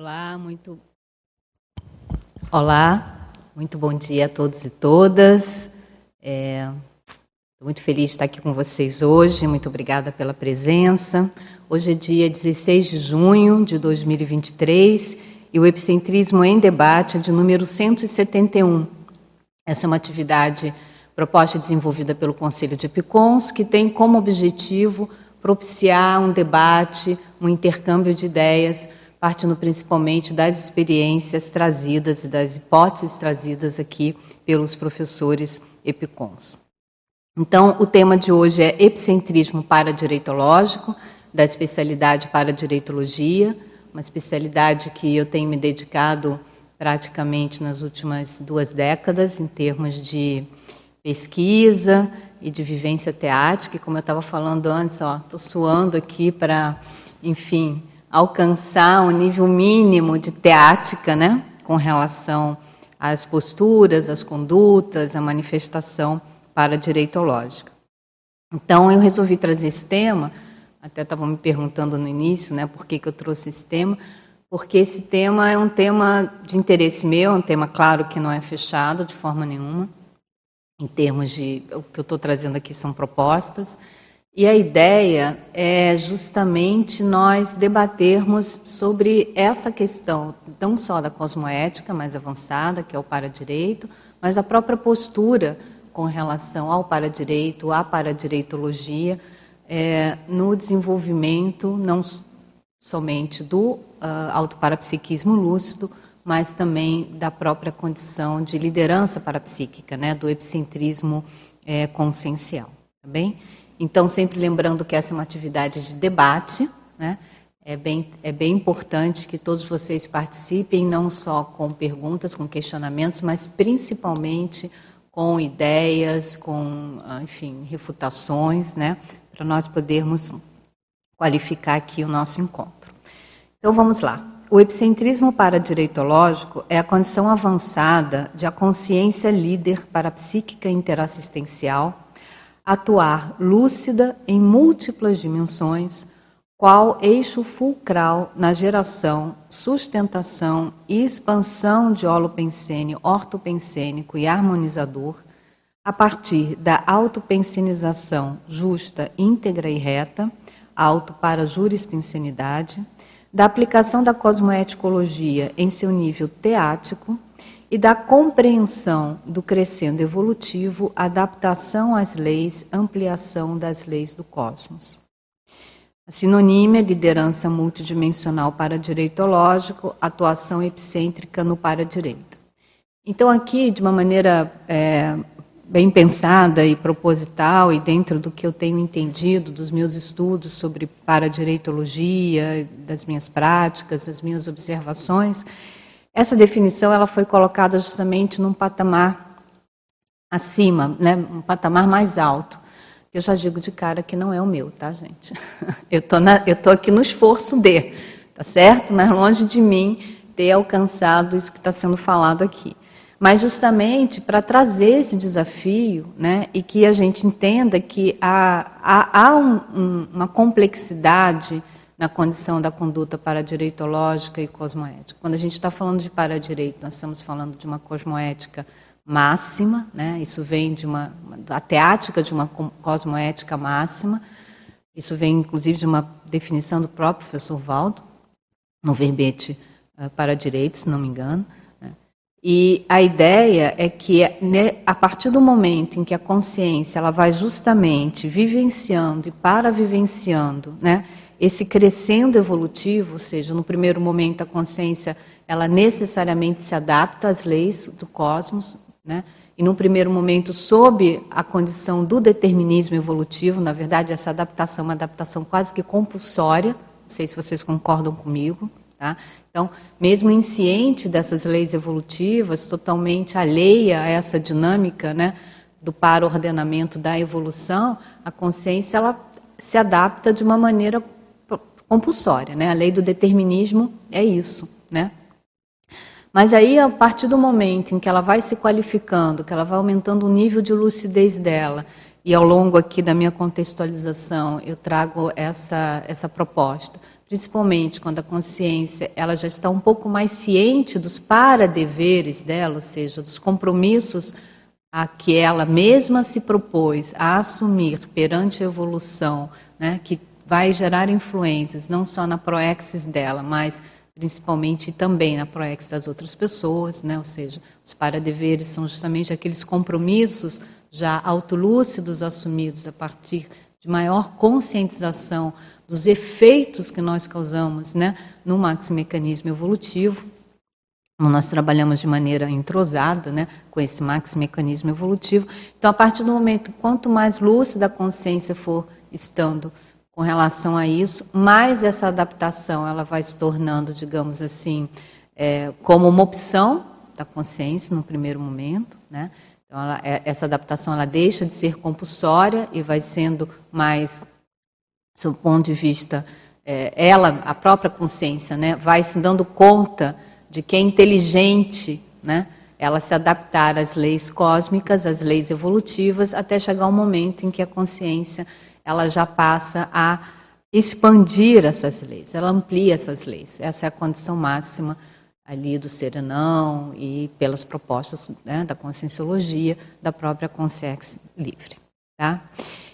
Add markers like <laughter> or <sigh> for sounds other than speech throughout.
Olá, muito Olá, muito bom dia a todos e todas. É... Muito feliz de estar aqui com vocês hoje. Muito obrigada pela presença. Hoje é dia 16 de junho de 2023 e o Epicentrismo em Debate é de número 171. Essa é uma atividade proposta e desenvolvida pelo Conselho de Epicons, que tem como objetivo propiciar um debate, um intercâmbio de ideias partindo principalmente das experiências trazidas e das hipóteses trazidas aqui pelos professores epicons. Então, o tema de hoje é epicentrismo paradireitológico, da especialidade paradireitologia, uma especialidade que eu tenho me dedicado praticamente nas últimas duas décadas em termos de pesquisa e de vivência teática. E como eu estava falando antes, estou suando aqui para, enfim, alcançar um nível mínimo de teática, né, com relação às posturas, às condutas, à manifestação para direitológica. Então, eu resolvi trazer esse tema, até estavam me perguntando no início, né, por que, que eu trouxe esse tema, porque esse tema é um tema de interesse meu, é um tema, claro, que não é fechado de forma nenhuma, em termos de. O que eu estou trazendo aqui são propostas, e a ideia é justamente nós debatermos sobre essa questão, não só da cosmoética mais avançada, que é o para-direito, mas a própria postura com relação ao para-direito, à para-direitologia, é, no desenvolvimento não somente do uh, autoparapsiquismo lúcido, mas também da própria condição de liderança parapsíquica, né, do epicentrismo é, consciencial. Tá bem? Então, sempre lembrando que essa é uma atividade de debate, né? É bem, é bem importante que todos vocês participem, não só com perguntas, com questionamentos, mas principalmente com ideias, com, ah, enfim, refutações, né? Para nós podermos qualificar aqui o nosso encontro. Então, vamos lá. O epicentrismo paradireitológico é a condição avançada de a consciência líder parapsíquica interassistencial atuar lúcida em múltiplas dimensões, qual eixo fulcral na geração, sustentação e expansão de holopensene ortopensênico e harmonizador, a partir da autopensenização justa, íntegra e reta, auto para jurispensenidade, da aplicação da cosmoeticologia em seu nível teático, e da compreensão do crescendo evolutivo, adaptação às leis, ampliação das leis do cosmos. A sinonímia, liderança multidimensional para direitológico, atuação epicêntrica no para-direito. Então, aqui, de uma maneira é, bem pensada e proposital, e dentro do que eu tenho entendido dos meus estudos sobre paradireitologia, das minhas práticas, das minhas observações, essa definição ela foi colocada justamente num patamar acima, né, um patamar mais alto. Eu já digo de cara que não é o meu, tá, gente? <laughs> Eu tô, na, eu tô aqui no esforço de, tá certo? Mas longe de mim ter alcançado isso que está sendo falado aqui. Mas justamente para trazer esse desafio, né, e que a gente entenda que há, há, há um, um, uma complexidade na condição da conduta paradireitológica e cosmoética. Quando a gente está falando de paradireito, nós estamos falando de uma cosmoética máxima, né? isso vem de uma, a teática de uma cosmoética máxima, isso vem inclusive de uma definição do próprio professor Valdo, no verbete uh, para direito, se não me engano. Né? E a ideia é que, né, a partir do momento em que a consciência ela vai justamente vivenciando e para vivenciando, né, esse crescendo evolutivo, ou seja, no primeiro momento a consciência ela necessariamente se adapta às leis do cosmos, né? E num primeiro momento sob a condição do determinismo evolutivo, na verdade essa adaptação é uma adaptação quase que compulsória, não sei se vocês concordam comigo, tá? Então, mesmo insciente dessas leis evolutivas, totalmente alheia a essa dinâmica, né, do para-ordenamento da evolução, a consciência ela se adapta de uma maneira compulsória. Né? A lei do determinismo é isso. Né? Mas aí, a partir do momento em que ela vai se qualificando, que ela vai aumentando o nível de lucidez dela, e ao longo aqui da minha contextualização eu trago essa, essa proposta, principalmente quando a consciência ela já está um pouco mais ciente dos para-deveres dela, ou seja, dos compromissos a que ela mesma se propôs a assumir perante a evolução, né, que vai gerar influências não só na proexis dela, mas principalmente também na proexis das outras pessoas, né, ou seja, os para-deveres são justamente aqueles compromissos já autolúcidos assumidos a partir de maior conscientização dos efeitos que nós causamos né, no maximecanismo evolutivo. Nós trabalhamos de maneira entrosada né, com esse maximecanismo evolutivo. Então, a partir do momento, quanto mais lúcida a consciência for estando com relação a isso, mais essa adaptação ela vai se tornando, digamos assim, é, como uma opção da consciência no primeiro momento, né? Então, ela, é, essa adaptação ela deixa de ser compulsória e vai sendo mais, do ponto de vista, é, ela, a própria consciência, né, vai se dando conta de que é inteligente, né, ela se adaptar às leis cósmicas, às leis evolutivas, até chegar um momento em que a consciência ela já passa a expandir essas leis, ela amplia essas leis. Essa é a condição máxima ali do serenão e pelas propostas né, da conscienciologia da própria consciência livre. Tá?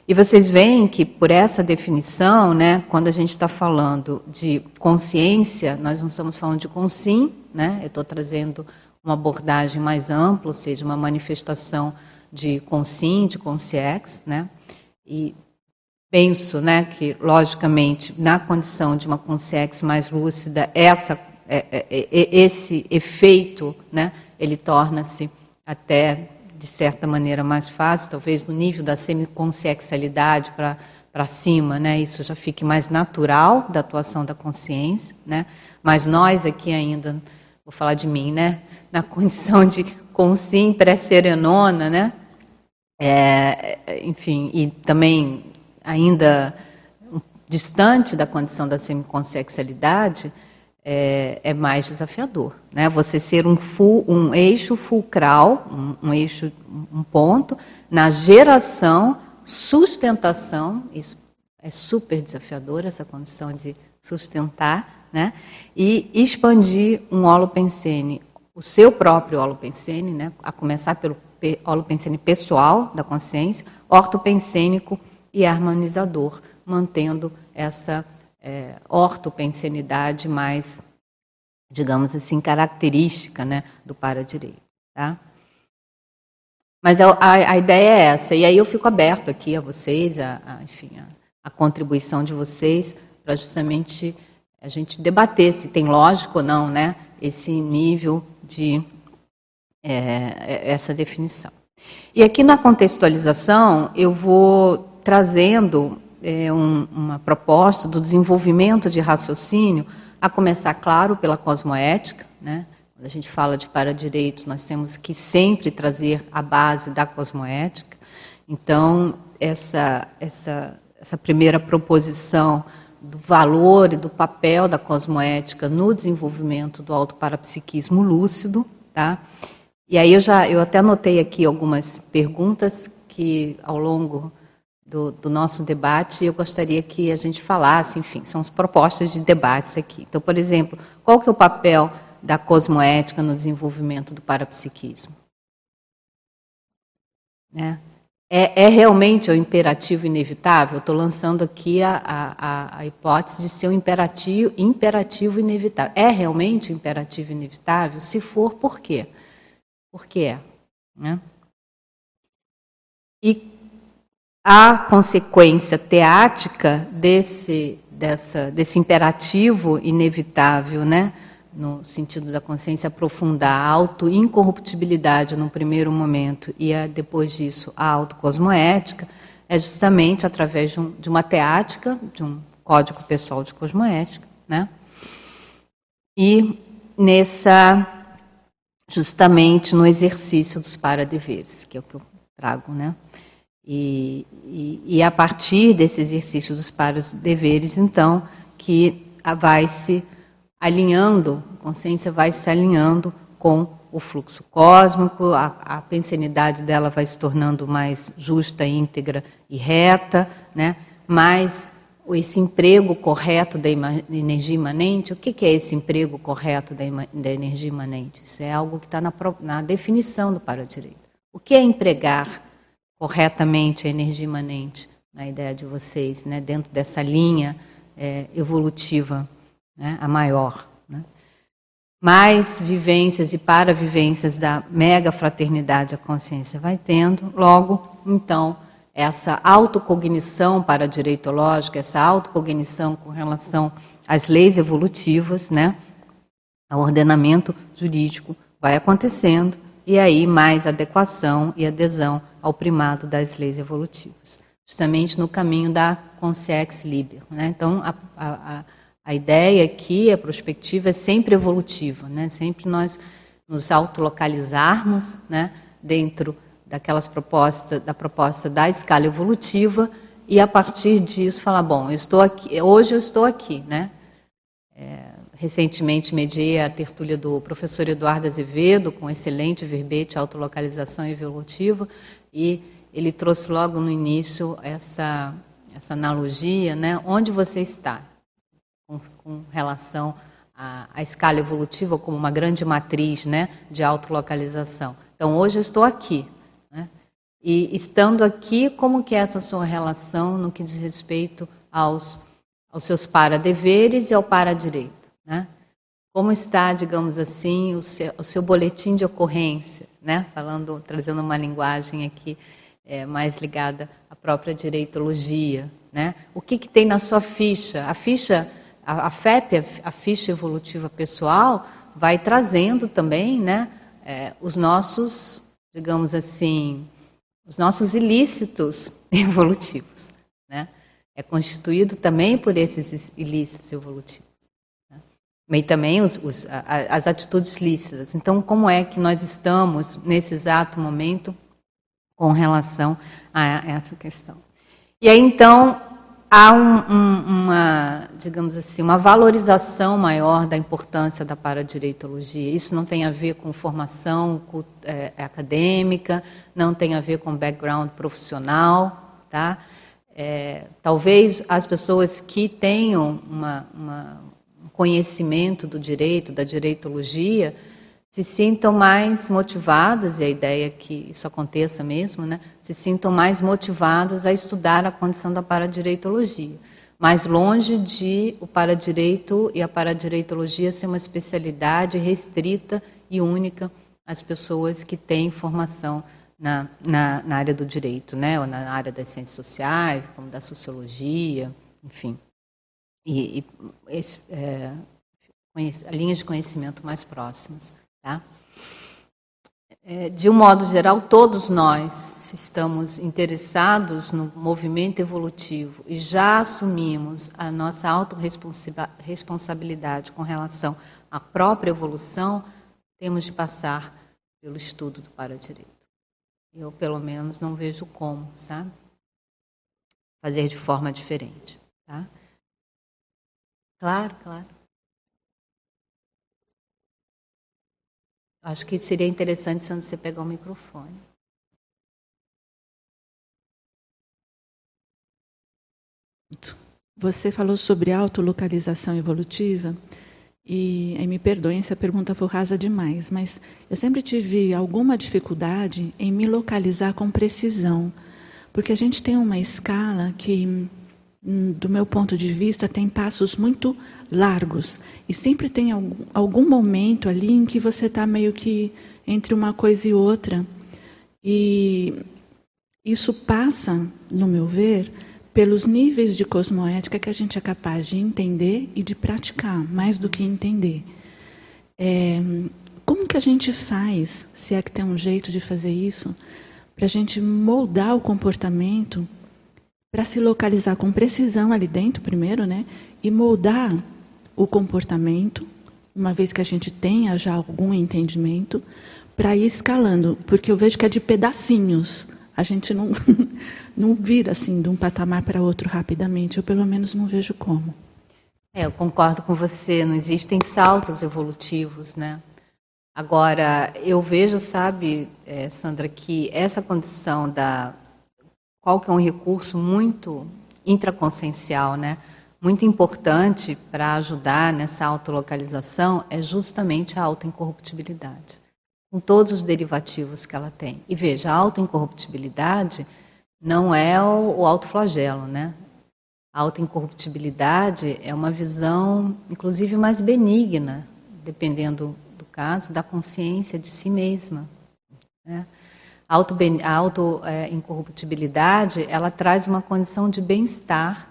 E vocês veem que por essa definição, né, quando a gente está falando de consciência, nós não estamos falando de consim, né? eu estou trazendo uma abordagem mais ampla, ou seja, uma manifestação de consim, de consciex, né? e penso né, que, logicamente, na condição de uma consciência mais lúcida, essa é, é, é, esse efeito, né, ele torna-se até de certa maneira mais fácil, talvez no nível da semiconsciexualidade para para cima, né, isso já fique mais natural da atuação da consciência, né, mas nós aqui ainda, vou falar de mim, né, <laughs> na condição de consim pré-serenona, né, é, enfim, e também ainda distante da condição da semiconsciexualidade, é, é mais desafiador. Né? Você ser um, fu, um eixo fulcral, um, um, eixo, um ponto, na geração, sustentação, isso é super desafiador, essa condição de sustentar, né? e expandir um holopensene, o seu próprio holopensene, né? a começar pelo holopensene pessoal da consciência, ortopensênico e harmonizador, mantendo essa é, ortopensenidade mais, digamos assim, característica né, do para-direito. Tá? Mas a, a, a, ideia é essa, e aí eu fico aberto aqui a vocês, a, a enfim, a, contribuição de vocês, para justamente a gente debater se tem lógico ou não né, esse nível de é, essa definição. E aqui na contextualização eu vou trazendo é, um, uma proposta do desenvolvimento de raciocínio, a começar, claro, pela cosmoética. Né? Quando a gente fala de para-direitos, nós temos que sempre trazer a base da cosmoética. Então, essa, essa, essa primeira proposição do valor e do papel da cosmoética no desenvolvimento do autoparapsiquismo lúcido, tá? E aí eu já eu até anotei aqui algumas perguntas que ao longo do, do, nosso debate, eu gostaria que a gente falasse, enfim, são as propostas de debates aqui. Então, por exemplo, qual que é o papel da cosmoética no desenvolvimento do parapsiquismo? Né? É, é, realmente o imperativo inevitável? Estou lançando aqui a, a, a, hipótese de ser um imperativo, imperativo inevitável. É realmente um imperativo inevitável? Se for, por quê? Por que é? Né? E a consequência teática desse, dessa, desse imperativo inevitável, né? no sentido da consciência aprofundar a auto-incorruptibilidade no primeiro momento e a, depois disso a autocosmoética, é justamente através de, um, de, uma teática, de um código pessoal de cosmoética, né? e nessa, justamente no exercício dos paradeveres, que é o que eu trago, né? E, e, e, a partir desse exercício dos pares deveres, então, que vai se alinhando, a consciência vai se alinhando com o fluxo cósmico, a, a pensenidade dela vai se tornando mais justa, íntegra e reta, né? mais esse emprego correto da energia imanente, o que é esse emprego correto da, da energia imanente? Isso é algo que está na, na, definição do para-direito. O que é empregar corretamente a energia imanente, na ideia de vocês, né, dentro dessa linha é, evolutiva, né, a maior? Né? Mais vivências e para-vivências da mega fraternidade a consciência vai tendo, logo, então, essa autocognição para direitológica, essa autocognição com relação às leis evolutivas, né? O ordenamento jurídico vai acontecendo e aí mais adequação e adesão ao primado das leis evolutivas, justamente no caminho da consciex liber. Né? Então, a, a, a ideia aqui, a perspectiva é sempre evolutiva, né? sempre nós nos autolocalizarmos né? dentro daquelas propostas, da proposta da escala evolutiva e a partir disso falar, bom, eu estou aqui, hoje eu estou aqui, né? É, recentemente mediei a tertúlia do professor Eduardo Azevedo com excelente verbete, autolocalização evolutiva e ele trouxe logo no início essa essa analogia, né? Onde você está com, com relação à, à escala evolutiva como uma grande matriz, né? De autolocalização. Então hoje eu estou aqui, e estando aqui, como que é essa sua relação no que diz respeito aos, aos seus para-deveres e ao para-direito? Né? Como está, digamos assim, o seu, o seu, boletim de ocorrências, né? Falando, trazendo uma linguagem aqui é, mais ligada à própria direitologia, né? O que, que tem na sua ficha? A ficha, a, a FEP, a, ficha evolutiva pessoal, vai trazendo também, né? É, os nossos, digamos assim, os nossos ilícitos <laughs> evolutivos. Né? É constituído também por esses ilícitos evolutivos. E também os, os, as atitudes lícitas. Então, como é que nós estamos, nesse exato momento, com relação a essa questão? E aí, então, há um, um, uma, digamos assim, uma valorização maior da importância da paradireitologia. Isso não tem a ver com formação é, acadêmica, não tem a ver com background profissional, tá? É, talvez as pessoas que tenham uma, uma, um conhecimento do direito, da direitologia, se sintam mais motivadas, e a ideia é que isso aconteça mesmo, né? se sintam mais motivadas a estudar a condição da paradireitologia. Mais longe de o paradireito e a paradireitologia ser uma especialidade restrita e única às pessoas que têm formação na, na, na área do direito, né? ou na área das ciências sociais, como da sociologia, enfim. E, e é, linhas de conhecimento mais próximas. Tá? É, de um modo geral, todos nós estamos interessados no movimento evolutivo e já assumimos a nossa autorresponsabilidade com relação à própria evolução, temos de passar pelo estudo do paradireito. Eu, pelo menos, não vejo como, sabe? Fazer de forma diferente. Tá? Claro, claro. Acho que seria interessante se você pegar o microfone. Você falou sobre autolocalização evolutiva e me perdoem se a pergunta for rasa demais, mas eu sempre tive alguma dificuldade em me localizar com precisão, porque a gente tem uma escala que do meu ponto de vista, tem passos muito largos. E sempre tem algum, algum momento ali em que você está meio que entre uma coisa e outra. E isso passa, no meu ver, pelos níveis de cosmoética que a gente é capaz de entender e de praticar, mais do que entender. É, como que a gente faz, se é que tem um jeito de fazer isso, para a gente moldar o comportamento para se localizar com precisão ali dentro, primeiro, né? E moldar o comportamento, uma vez que a gente tenha já algum entendimento, para ir escalando, porque eu vejo que é de pedacinhos. A gente não, <laughs> não vira assim de um patamar para outro rapidamente. Eu, pelo menos, não vejo como. É, eu concordo com você. Não existem saltos evolutivos, né? Agora, eu vejo, sabe, é, Sandra, que essa condição da qual que é um recurso muito intraconsciencial, né? Muito importante para ajudar nessa autolocalização é justamente a autoincorruptibilidade, com todos os derivativos que ela tem. E veja, a autoincorruptibilidade não é o, o autoflagelo, né? A autoincorruptibilidade é uma visão, inclusive, mais benigna, dependendo do caso, da consciência de si mesma. Né? A auto-incorruptibilidade, auto, é, ela traz uma condição de bem-estar,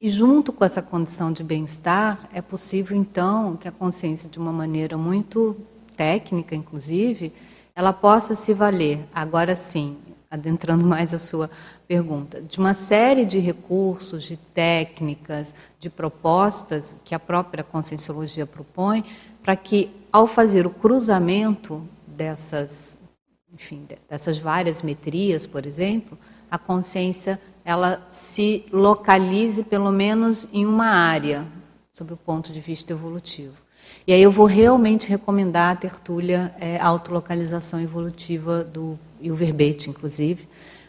e junto com essa condição de bem-estar, é possível, então, que a consciência, de uma maneira muito técnica, inclusive, ela possa se valer, agora sim, adentrando mais a sua pergunta, de uma série de recursos, de técnicas, de propostas que a própria conscienciologia propõe, para que, ao fazer o cruzamento dessas, enfim, dessas várias metrias, por exemplo, a consciência ela se localize pelo menos em uma área, sob o ponto de vista evolutivo. E aí eu vou realmente recomendar a tertúlia é, Autolocalização Evolutiva do, e o verbete, inclusive,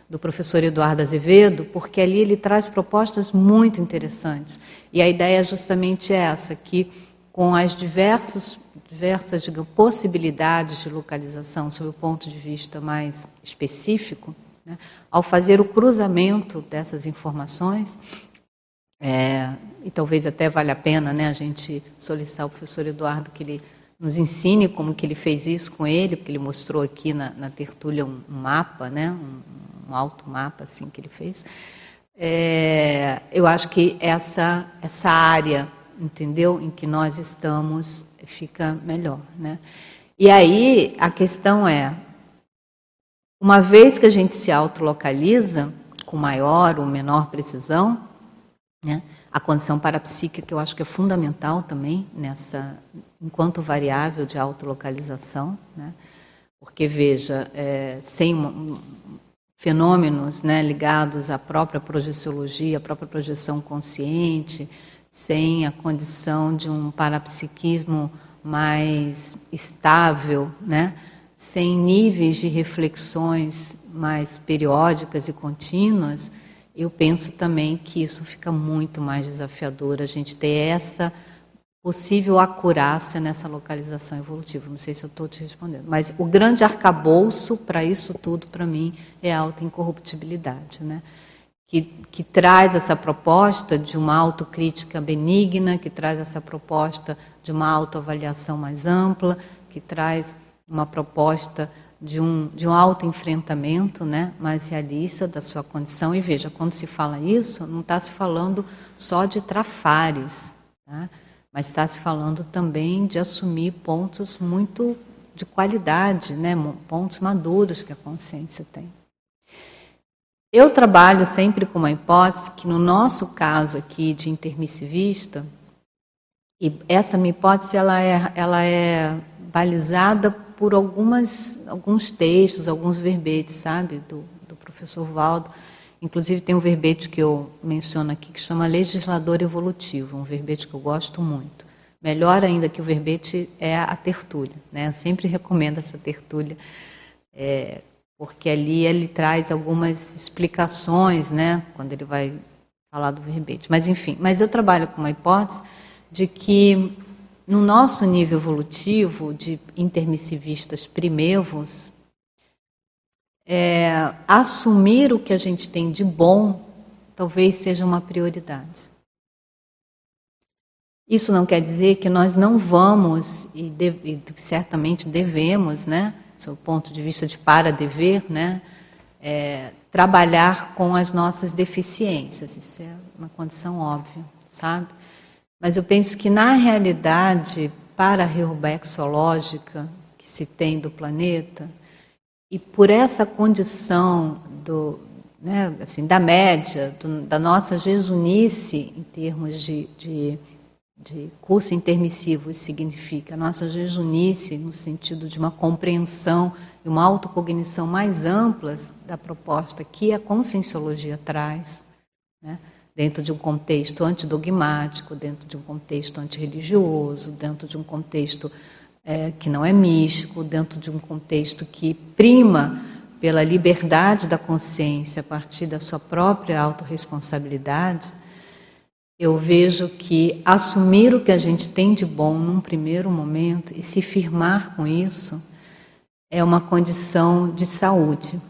do professor Eduardo Azevedo, porque ali ele traz propostas muito interessantes. E a ideia é justamente essa, que com as diversas, diversas digamos, possibilidades de localização, sob o ponto de vista mais específico, né, ao fazer o cruzamento dessas informações, é, e talvez até valha a pena né, a gente solicitar ao professor Eduardo que ele nos ensine como que ele fez isso com ele, porque ele mostrou aqui na, na tertúlia um, um mapa, né, um, um alto mapa assim que ele fez. É, eu acho que essa essa área, entendeu, em que nós estamos, fica melhor, né? E aí a questão é, uma vez que a gente se autolocaliza com maior ou menor precisão, né? A condição parapsíquica que eu acho que é fundamental também nessa, enquanto variável de autolocalização, né? Porque veja, é, sem uma, fenômenos né, ligados à própria projeciologia, à própria projeção consciente, sem a condição de um parapsiquismo mais estável, né, sem níveis de reflexões mais periódicas e contínuas, eu penso também que isso fica muito mais desafiador, a gente ter essa possível acurácia nessa localização evolutiva. Não sei se eu estou te respondendo, mas o grande arcabouço para isso tudo, para mim, é a autoincorruptibilidade, né? Que, que traz essa proposta de uma autocrítica benigna, que traz essa proposta de uma autoavaliação mais ampla, que traz uma proposta de um, de um autoenfrentamento né, mais realista da sua condição. E veja, quando se fala isso, não está se falando só de trafares, tá? mas está se falando também de assumir pontos muito de qualidade, né, pontos maduros que a consciência tem. Eu trabalho sempre com uma hipótese que, no nosso caso aqui de intermissivista, e essa minha hipótese ela é, ela é balizada por algumas, alguns textos, alguns verbetes, sabe, do, do professor Valdo, Inclusive tem um verbete que eu menciono aqui que chama legislador evolutivo, um verbete que eu gosto muito. Melhor ainda que o verbete é a tertúlia, né? Eu sempre recomendo essa tertúlia, é, porque ali ele traz algumas explicações, né? Quando ele vai falar do verbete. Mas enfim, mas eu trabalho com uma hipótese de que no nosso nível evolutivo de intermissivistas primevos, é, assumir o que a gente tem de bom talvez seja uma prioridade. Isso não quer dizer que nós não vamos, e, de, e certamente devemos, né, do ponto de vista de para-dever, né, é, trabalhar com as nossas deficiências. Isso é uma condição óbvia, sabe? Mas eu penso que, na realidade, para a reubexológica que se tem do planeta, e por essa condição do, né, assim, da média, do, da nossa jejunice em termos de, de, de curso intermissivo, isso significa nossa jejunice no sentido de uma compreensão e uma autocognição mais amplas da proposta que a conscienciologia traz, né, dentro de um contexto antidogmático, dentro de um contexto antirreligioso, dentro de um contexto é, que não é místico, dentro de um contexto que prima pela liberdade da consciência a partir da sua própria autorresponsabilidade, eu vejo que assumir o que a gente tem de bom num primeiro momento e se firmar com isso é uma condição de saúde.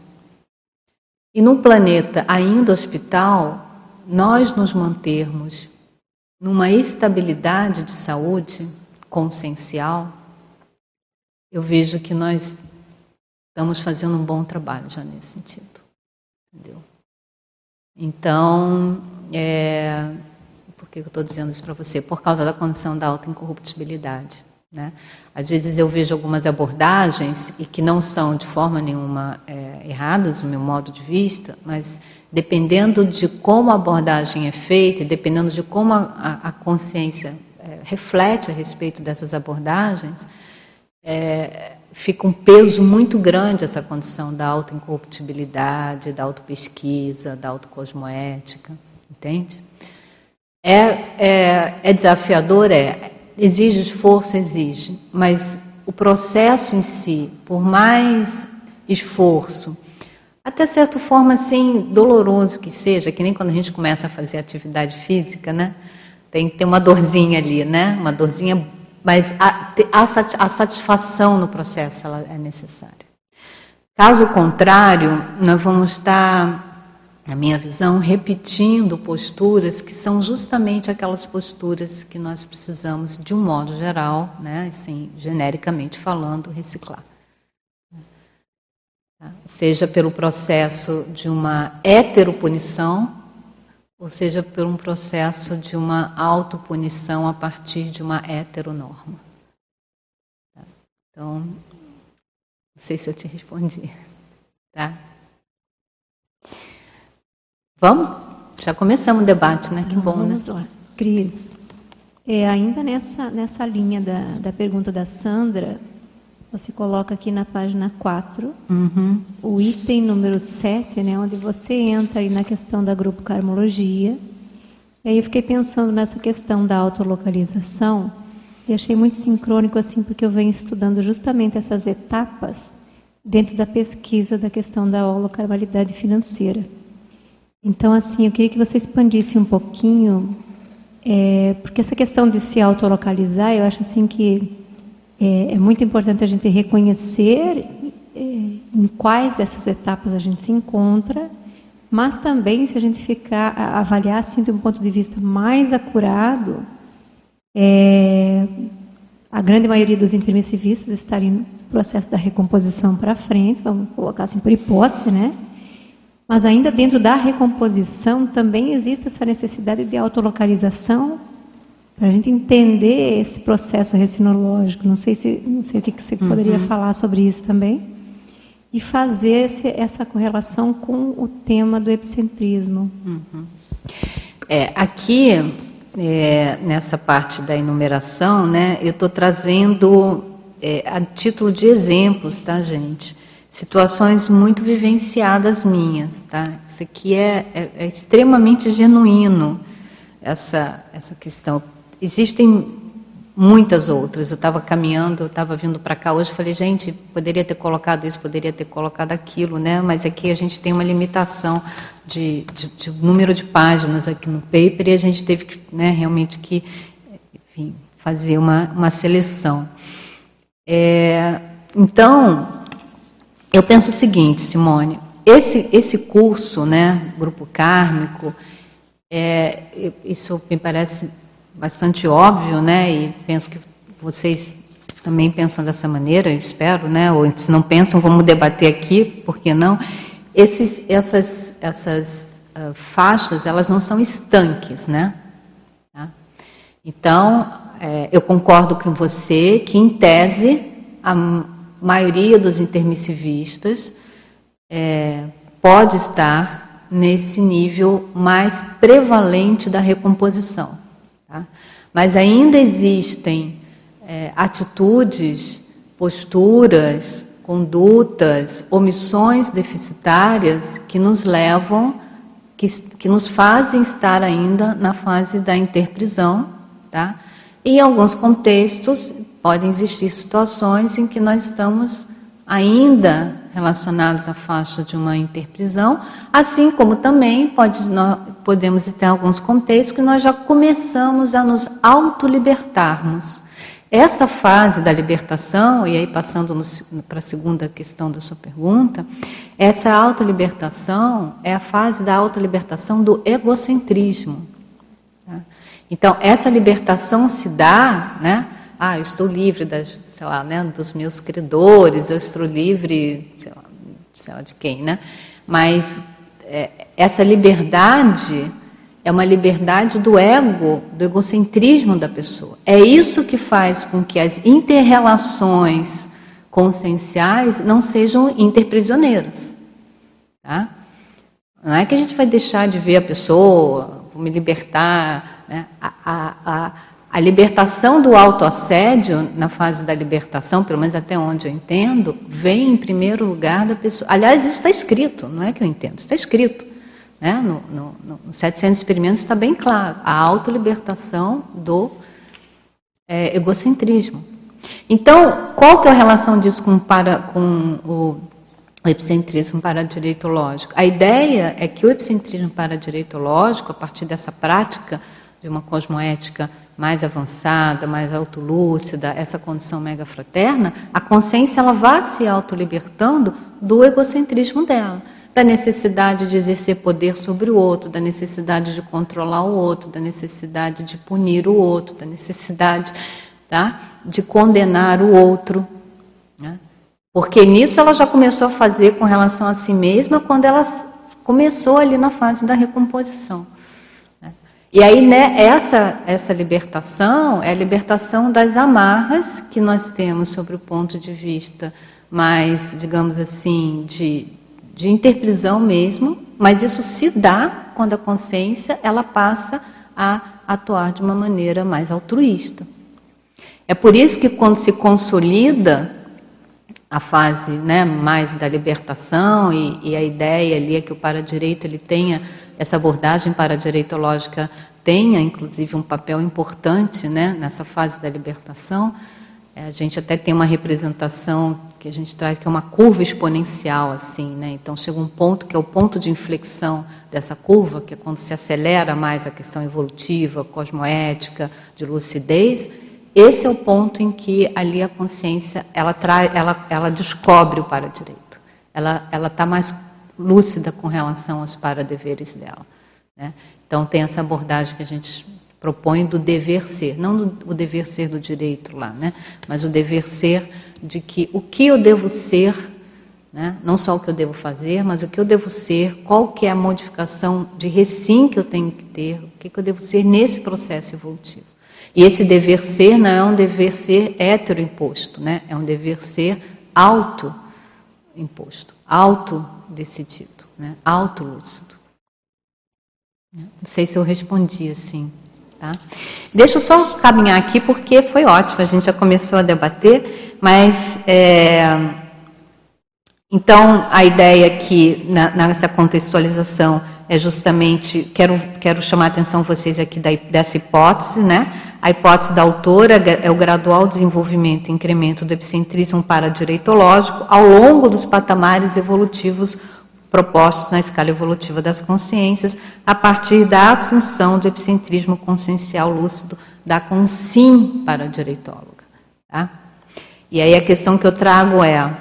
E num planeta ainda hospital, nós nos mantermos numa estabilidade de saúde consciencial, eu vejo que nós estamos fazendo um bom trabalho já nesse sentido. Entendeu? Então, é, que eu estou dizendo isso para você? Por causa da condição da alta incorruptibilidade. Né? Às vezes eu vejo algumas abordagens, e que não são de forma nenhuma é, erradas, no meu modo de vista, mas dependendo de como a abordagem é feita, dependendo de como a, a consciência é, reflete a respeito dessas abordagens, é, fica um peso muito grande essa condição da autoincorruptibilidade, da autopesquisa, da autocosmoética, entende? É, é, é desafiador? É. Exige esforço? Exige. Mas o processo em si, por mais esforço, até certa forma assim, doloroso que seja, que nem quando a gente começa a fazer atividade física, né? Tem, tem uma dorzinha ali, né? Uma dorzinha, mas a, a satisfação no processo ela é necessária. Caso contrário, nós vamos estar na minha visão, repetindo posturas que são justamente aquelas posturas que nós precisamos, de um modo geral, né, assim, genericamente falando, reciclar. Seja pelo processo de uma heteropunição, ou seja por um processo de uma autopunição a partir de uma heteronorma. Então, não sei se eu te respondi. Tá? Vamos? Já começamos o debate, né? Que bom, Vamos né? lá. Cris, é, ainda nessa, nessa linha da, da pergunta da Sandra, você coloca aqui na página 4, uhum. o item número 7, né, onde você entra aí na questão da grupo carmologia. E aí eu fiquei pensando nessa questão da autolocalização e achei muito sincrônico assim, porque eu venho estudando justamente essas etapas dentro da pesquisa da questão da holocarmalidade financeira. Então, assim, eu queria que você expandisse um pouquinho, é, porque essa questão de se autolocalizar, eu acho assim que é, é muito importante a gente reconhecer é, em quais dessas etapas a gente se encontra, mas também se a gente ficar avaliar assim de um ponto de vista mais acurado, é, a grande maioria dos intermissivistas estarem no processo da recomposição para frente, vamos colocar assim por hipótese, né? Mas ainda dentro da recomposição também existe essa necessidade de autolocalização para a gente entender esse processo recinológico. Não sei se não sei o que, você uhum. poderia falar sobre isso também e fazer esse, essa correlação com o tema do epicentrismo. Uhum. É, aqui é, nessa parte da enumeração, né, eu estou trazendo é, a título de exemplos, tá, gente? Situações muito vivenciadas minhas, tá? Isso aqui é, é, é extremamente genuíno, essa, essa questão. Existem muitas outras. Eu estava caminhando, eu estava vindo para cá hoje, falei, gente, poderia ter colocado isso, poderia ter colocado aquilo, né? Mas aqui a gente tem uma limitação de, de, de número de páginas aqui no paper e a gente teve que, né, realmente que, enfim, fazer uma, uma seleção. É, então, eu penso o seguinte, Simone, esse, esse curso, né, grupo kármico, é, isso me parece bastante óbvio, né, e penso que vocês também pensam dessa maneira, espero, né, ou se não pensam, vamos debater aqui, por que não? Esses, essas essas uh, faixas, elas não são estanques, né? Tá? Então, é, eu concordo com você que, em tese, a, maioria dos intermissivistas é, pode estar nesse nível mais prevalente da recomposição. Tá? Mas ainda existem é, atitudes, posturas, condutas, omissões deficitárias que nos levam, que, que nos fazem estar ainda na fase da interprisão, tá? Em alguns contextos, podem existir situações em que nós estamos ainda relacionados à faixa de uma interprisão, assim como também pode, nós, podemos ter alguns contextos que nós já começamos a nos autolibertarmos. Essa fase da libertação, e aí passando para a segunda questão da sua pergunta, essa autolibertação é a fase da autolibertação do egocentrismo. Tá? Então, essa libertação se dá, né? Ah, eu estou livre das, sei lá, né, dos meus credores, eu estou livre, sei lá, sei lá de quem, né? Mas é, essa liberdade é uma liberdade do ego, do egocentrismo da pessoa. É isso que faz com que as interrelações conscienciais não sejam interprisioneiras. Tá? Não é que a gente vai deixar de ver a pessoa, vou me libertar. Né? A, a, a, a libertação do autoassédio, na fase da libertação, pelo menos até onde eu entendo, vem em primeiro lugar da pessoa. Aliás, isso está escrito, não é que eu entendo, está escrito. Né? No, no, no 700 experimentos está bem claro, a autolibertação do é, egocentrismo. Então, qual que é a relação disso com, para, com o epicentrismo paradireitológico? A ideia é que o epicentrismo paradireitológico, a partir dessa prática de uma cosmoética mais avançada, mais autolúcida, essa condição mega fraterna, a consciência ela vai se autolibertando do egocentrismo dela da necessidade de exercer poder sobre o outro, da necessidade de controlar o outro, da necessidade de punir o outro, da necessidade tá, de condenar o outro. Né? Porque nisso ela já começou a fazer com relação a si mesma quando ela começou ali na fase da recomposição. E aí, né, essa, essa libertação é a libertação das amarras que nós temos sobre o ponto de vista mais, digamos assim, de de interprisão mesmo, mas isso se dá quando a consciência ela passa a atuar de uma maneira mais altruísta. É por isso que quando se consolida a fase né, mais da libertação e, e a ideia ali é que o para-direito ele tenha essa abordagem para-direitológica tenha inclusive um papel importante né, nessa fase da libertação, é, a gente até tem uma representação que a gente traz que é uma curva exponencial assim, né? Então chega um ponto que é o ponto de inflexão dessa curva, que é quando se acelera mais a questão evolutiva, cosmoética, de lucidez. Esse é o ponto em que ali a consciência ela traz, ela, ela descobre o para direito. Ela está mais lúcida com relação aos para deveres dela. Né? Então tem essa abordagem que a gente propõe do dever ser, não do, o dever ser do direito lá, né? mas o dever ser de que o que eu devo ser, né? não só o que eu devo fazer, mas o que eu devo ser, qual que é a modificação de recim que eu tenho que ter, o que, que eu devo ser nesse processo evolutivo. E esse dever ser não é um dever ser heteroimposto, né? é um dever ser auto-imposto, auto-decidido, né? auto-lúcido. Não sei se eu respondi assim. Tá? Deixa eu só caminhar aqui, porque foi ótimo, a gente já começou a debater, mas. É, então, a ideia aqui, na, nessa contextualização, é justamente. Quero, quero chamar a atenção vocês aqui da, dessa hipótese, né? A hipótese da autora é o gradual desenvolvimento e incremento do epicentrismo paradireitológico ao longo dos patamares evolutivos propostos na escala evolutiva das consciências, a partir da assunção do epicentrismo consciencial lúcido da consim para a direitóloga. Tá? E aí a questão que eu trago é,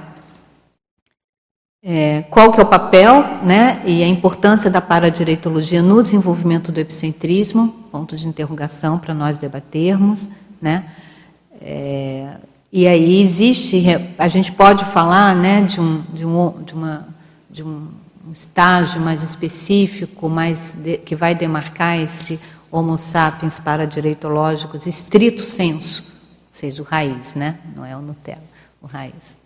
é, qual que é o papel né, e a importância da paradireitologia no desenvolvimento do epicentrismo, ponto de interrogação para nós debatermos. Né? É, e aí existe, a gente pode falar né, de, um, de, um, de, uma, de um estágio mais específico, mais de, que vai demarcar esse Homo sapiens para direitológicos, estrito senso, ou seja, o raiz, né? não é o Nutella, o raiz.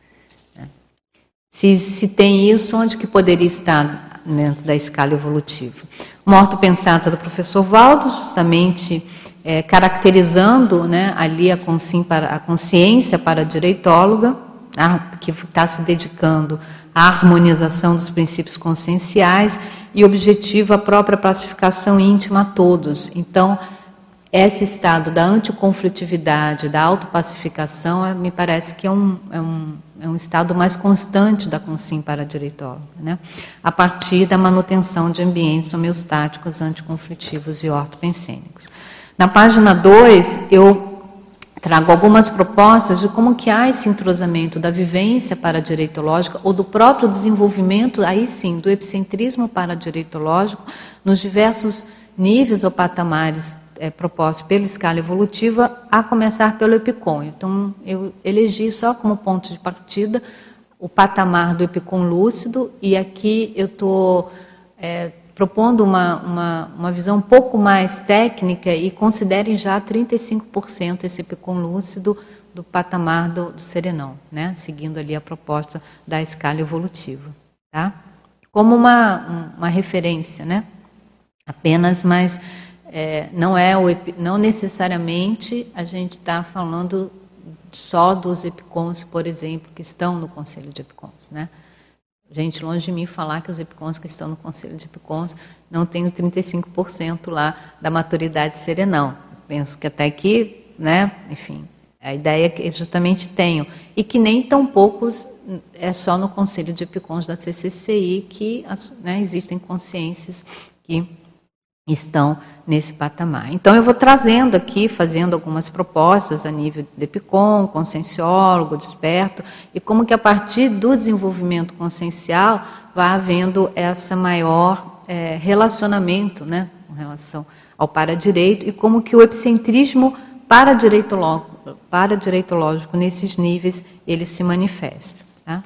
Se, se tem isso, onde que poderia estar dentro da escala evolutiva? Morto Pensata do professor Valdo, justamente é, caracterizando né, ali a, para, a consciência para a direitóloga, que está se dedicando a harmonização dos princípios conscienciais e objetiva a própria pacificação íntima a todos. Então, esse estado da anticonflitividade, da autopacificação, é, me parece que é um, é um, é um estado mais constante da consciência paradireitóloga, né? a partir da manutenção de ambientes homeostáticos, anticonflitivos e ortopensênicos. Na página 2, eu trago algumas propostas de como que há esse entrosamento da vivência paradireitológica ou do próprio desenvolvimento, aí sim, do epicentrismo paradireitológico nos diversos níveis ou patamares é, propostos pela escala evolutiva, a começar pelo epicom. Então, eu elegi só como ponto de partida o patamar do epicom lúcido, e aqui eu estou é, propondo uma, uma, uma visão um pouco mais técnica e considerem já 35% esse epicom lúcido do patamar do, do serenão, né? seguindo ali a proposta da escala evolutiva. Tá? Como uma, uma referência, né? apenas, mas é, não é o, não necessariamente a gente está falando só dos epicons, por exemplo, que estão no Conselho de Epicons, né? Gente, longe de mim falar que os epicons que estão no Conselho de Epicons não têm 35% lá da maturidade serenão. Penso que até aqui, né, enfim, a ideia que justamente tenho. E que nem tão poucos é só no Conselho de Epicons da CCCI que né, existem consciências que estão nesse patamar. Então, eu vou trazendo aqui, fazendo algumas propostas a nível de EPICOM, conscienciólogo, desperto, e como que a partir do desenvolvimento consciencial vai havendo essa maior é, relacionamento né, com relação ao paradireito e como que o epicentrismo paradireitológico, paradireitológico nesses níveis ele se manifesta. Tá?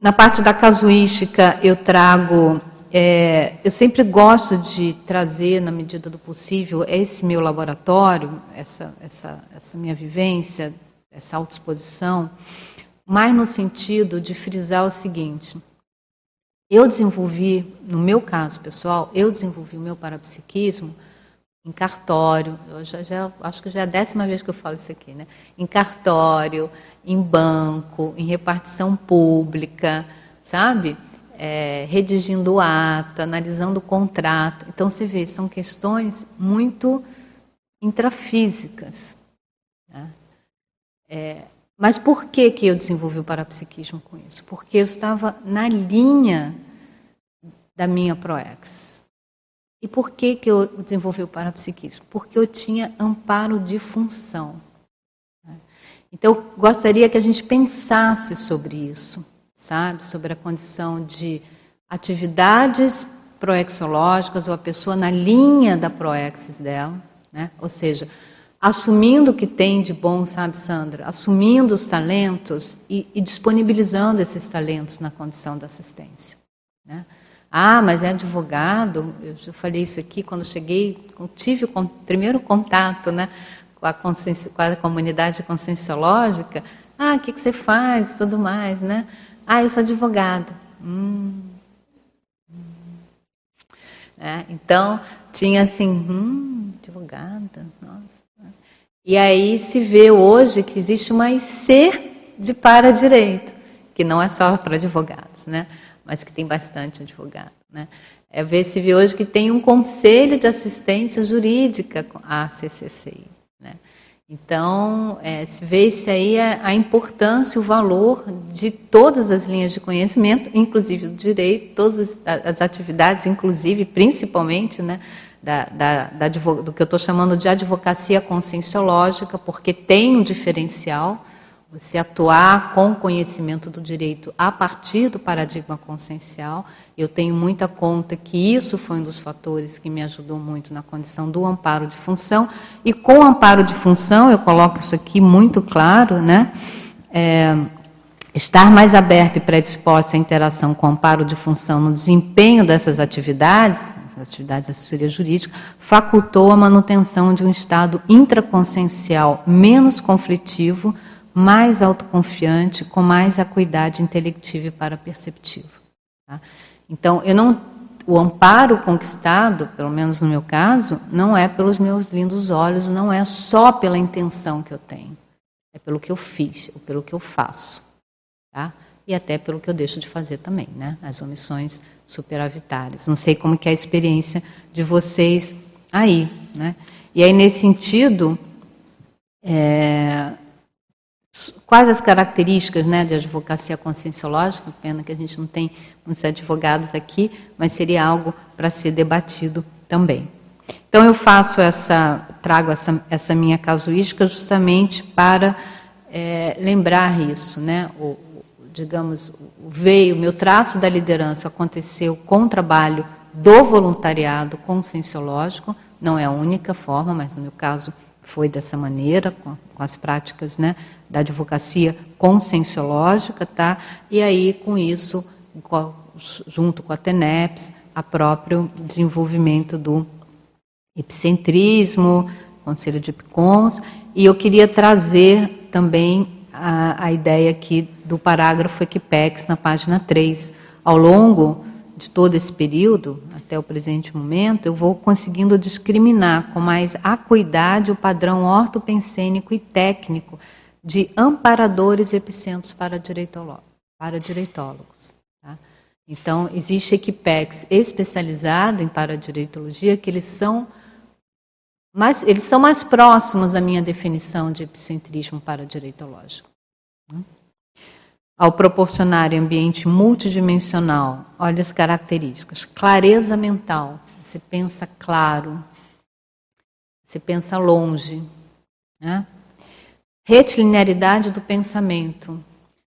Na parte da casuística, eu trago é, eu sempre gosto de trazer, na medida do possível, esse meu laboratório, essa, essa, essa minha vivência, essa autoexposição, mais no sentido de frisar o seguinte: eu desenvolvi, no meu caso pessoal, eu desenvolvi o meu parapsiquismo em cartório, eu já, já, acho que já é a décima vez que eu falo isso aqui, né? Em cartório, em banco, em repartição pública, sabe? É, redigindo ata, analisando o contrato. Então, você vê, são questões muito intrafísicas. Né? É, mas por que, que eu desenvolvi o parapsiquismo com isso? Porque eu estava na linha da minha ProEx. E por que, que eu desenvolvi o parapsiquismo? Porque eu tinha amparo de função. Né? Então, eu gostaria que a gente pensasse sobre isso sabe? Sobre a condição de atividades proexológicas ou a pessoa na linha da proexis dela, né? Ou seja, assumindo o que tem de bom, sabe, Sandra? Assumindo os talentos e, e disponibilizando esses talentos na condição da assistência, né? Ah, mas é advogado. Eu já falei isso aqui quando cheguei, tive o primeiro contato, né, com a, com a comunidade conscienciológica. Ah, o que, que você faz, tudo mais, né? Ah, eu sou advogado. Hum. É, então, tinha assim, hum, advogada, nossa. E aí se vê hoje que existe uma IC de para-direito, que não é só para advogados, né? mas que tem bastante advogado. Né? É ver se vê hoje que tem um conselho de assistência jurídica, a CCCI. Então, é, se vê-se aí a, a, importância, o valor de todas as linhas de conhecimento, inclusive do direito, todas as, as atividades, inclusive, principalmente, né, da, da, da, do que eu estou chamando de advocacia conscienciológica, porque tem um diferencial, você atuar com conhecimento do direito a partir do paradigma consciencial. Eu tenho muita conta que isso foi um dos fatores que me ajudou muito na condição do amparo de função. E com o amparo de função, eu coloco isso aqui muito claro, né? É, estar mais aberto e predisposto à interação com o amparo de função no desempenho dessas atividades, atividades de assessoria jurídica, facultou a manutenção de um estado intraconsciencial menos conflitivo mais autoconfiante, com mais acuidade intelectiva e paraperceptiva. Tá? Então, eu não, o amparo conquistado, pelo menos no meu caso, não é pelos meus lindos olhos, não é só pela intenção que eu tenho, é pelo que eu fiz, ou pelo que eu faço, tá? E até pelo que eu deixo de fazer também, né? As omissões superavitárias. Não sei como que é a experiência de vocês aí, né? E aí nesse sentido, é, quais as características né, de advocacia conscienciológica, pena que a gente não tem muitos advogados aqui, mas seria algo para ser debatido também. Então eu faço essa, trago essa, essa minha casuística justamente para é, lembrar isso, né? O, digamos, veio, meu traço da liderança aconteceu com o trabalho do voluntariado conscienciológico, não é a única forma, mas no meu caso foi dessa maneira, com, com as práticas né, da advocacia conscienciológica, tá? e aí com isso, junto com a TENEPS, a próprio desenvolvimento do epicentrismo, Conselho de Epicons, e eu queria trazer também a, a ideia aqui do parágrafo Equipex na página 3. Ao longo de todo esse período, até o presente momento, eu vou conseguindo discriminar com mais acuidade o padrão ortopensênico e técnico de amparadores epicentros para, direitólogos. Para direitólogos tá? Então, existe Equipex especializado em paradireitologia, que eles são mais, eles são mais próximos da minha definição de epicentrismo paradireitológico. Né? Ao proporcionar ambiente multidimensional, olha as características: clareza mental, você pensa claro, você pensa longe, né? Retilinearidade do pensamento.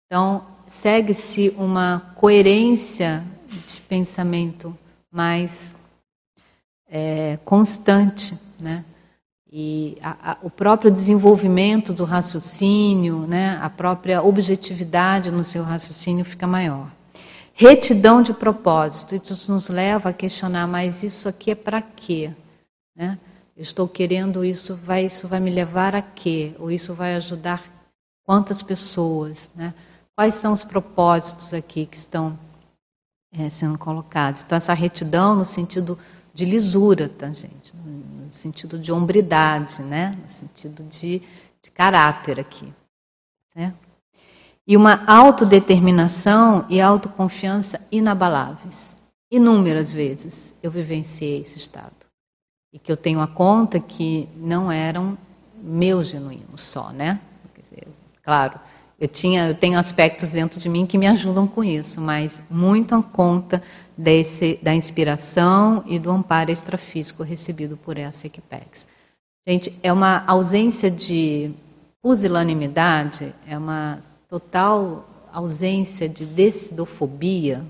Então, segue-se uma coerência de pensamento mais é, constante né? E a, a, o próprio desenvolvimento do raciocínio, né? a própria objetividade no seu raciocínio fica maior. Retidão de propósito, isso nos leva a questionar, mas isso aqui é para quê? Né? Estou querendo isso, vai, isso vai me levar a quê? Ou isso vai ajudar quantas pessoas? Né? Quais são os propósitos aqui que estão é, sendo colocados? Então, essa retidão no sentido de lisura, tá, gente? no sentido de hombridade, né? no sentido de, de caráter aqui. Né? E uma autodeterminação e autoconfiança inabaláveis. Inúmeras vezes eu vivenciei esse estado. E que eu tenho a conta que não eram meus genuínos só, né? Dizer, claro, eu, tinha, eu tenho aspectos dentro de mim que me ajudam com isso, mas muito a conta desse, da inspiração e do amparo extrafísico recebido por essa Equipex. Gente, é uma ausência de pusilanimidade, é uma total ausência de decidofobia,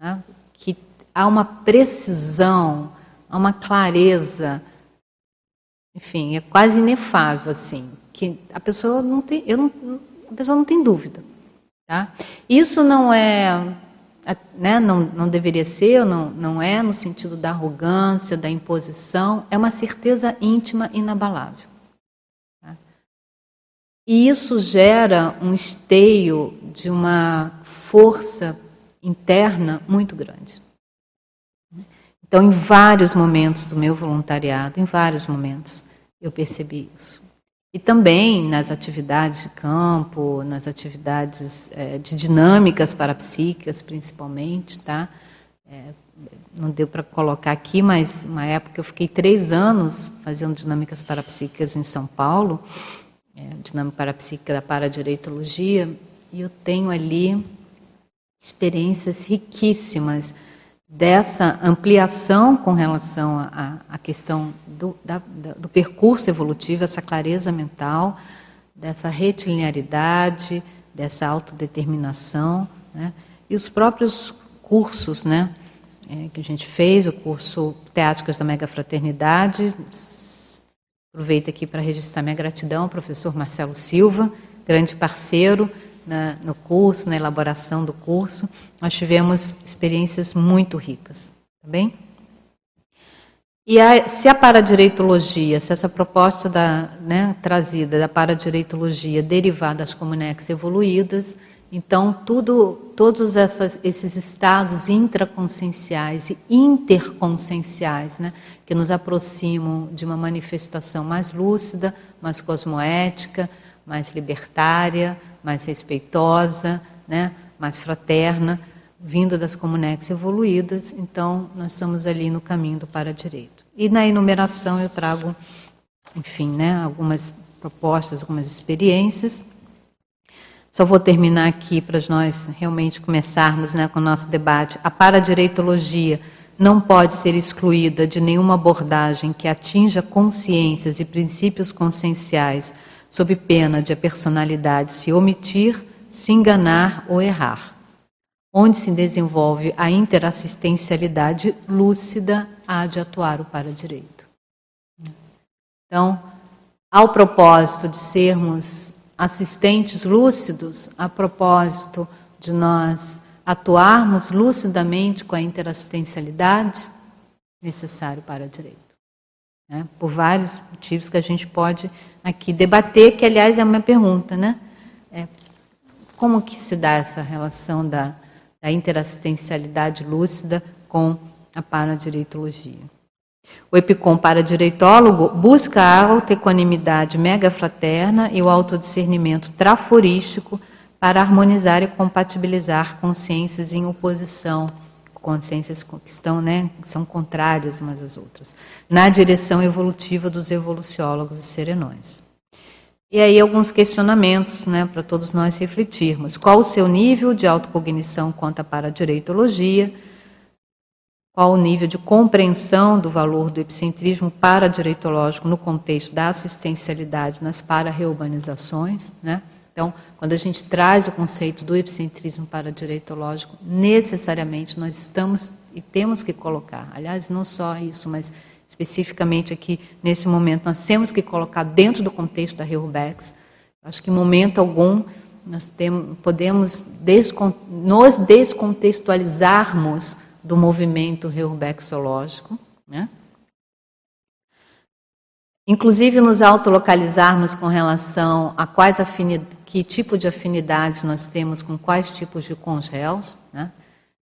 né? que há uma precisão, há uma clareza, enfim, é quase inefável assim, que a pessoa não tem, eu não, a pessoa não tem dúvida, tá? Isso não é né, não, não deveria ser, não, não é, no sentido da arrogância, da imposição, é uma certeza íntima inabalável. Tá? E isso gera um esteio de uma força interna muito grande. Então, em vários momentos do meu voluntariado, em vários momentos, eu percebi isso. E também nas atividades de campo, nas atividades é, de dinâmicas parapsíquicas, principalmente, tá? É, não deu para colocar aqui, mas uma época eu fiquei três anos fazendo dinâmicas parapsíquicas em São Paulo, é, dinâmica parapsíquica da paradireitologia, e eu tenho ali experiências riquíssimas dessa ampliação com relação à questão do, da, do, percurso evolutivo, essa clareza mental, dessa retilinearidade, dessa autodeterminação, né? e os próprios cursos né, é, que a gente fez, o curso Teáticas da Mega Fraternidade, aproveito aqui para registrar minha gratidão ao professor Marcelo Silva, grande parceiro, na, no curso, na elaboração do curso, nós tivemos experiências muito ricas, tá bem? E a, se a paradireitologia, se essa proposta da, né, trazida da paradireitologia derivar das comunex evoluídas, então tudo, todos essas, esses estados intraconscienciais e interconscienciais, né, que nos aproximam de uma manifestação mais lúcida, mais cosmoética, mais libertária, mais respeitosa, né, mais fraterna, vinda das comunex evoluídas, então nós estamos ali no caminho do para-direito. E na enumeração eu trago, enfim, né, algumas propostas, algumas experiências, Só vou terminar aqui para nós realmente começarmos né, com o nosso debate. A paradireitologia não pode ser excluída de nenhuma abordagem que atinja consciências e princípios conscienciais, sob pena de a personalidade se omitir, se enganar ou errar. Onde se desenvolve a interassistencialidade lúcida, há de atuar o para-direito. Então, ao propósito de sermos assistentes lúcidos, a propósito de nós atuarmos lucidamente com a interassistencialidade, necessário para direito. Né? Por vários motivos que a gente pode aqui debater, que aliás é uma pergunta, né? É, como que se dá essa relação da, da interassistencialidade lúcida com a paradireitologia? O epicom paradireitólogo busca a autoequanimidade megafraterna e o autodiscernimento traforístico para harmonizar e compatibilizar consciências em oposição, consciências que estão, né, são contrárias umas às outras, na direção evolutiva dos evoluciólogos e serenões. E aí alguns questionamentos, né, para todos nós refletirmos. Qual o seu nível de autocognição quanto à paradireitologia? Qual o nível de compreensão do valor do epicentrismo paradireitológico no contexto da assistencialidade nas para-reurbanizações, né? Então, quando a gente traz o conceito do epicentrismo para direitológico, necessariamente nós estamos e temos que colocar, aliás, não só isso, mas especificamente aqui nesse momento, nós temos que colocar dentro do contexto da Reurbex. Acho que em momento algum nós temos, podemos nos descontextualizarmos do movimento Reurbexológico, né? Inclusive nos autolocalizarmos com relação a quais afinidades, que tipo de afinidades nós temos com quais tipos de congéus, né?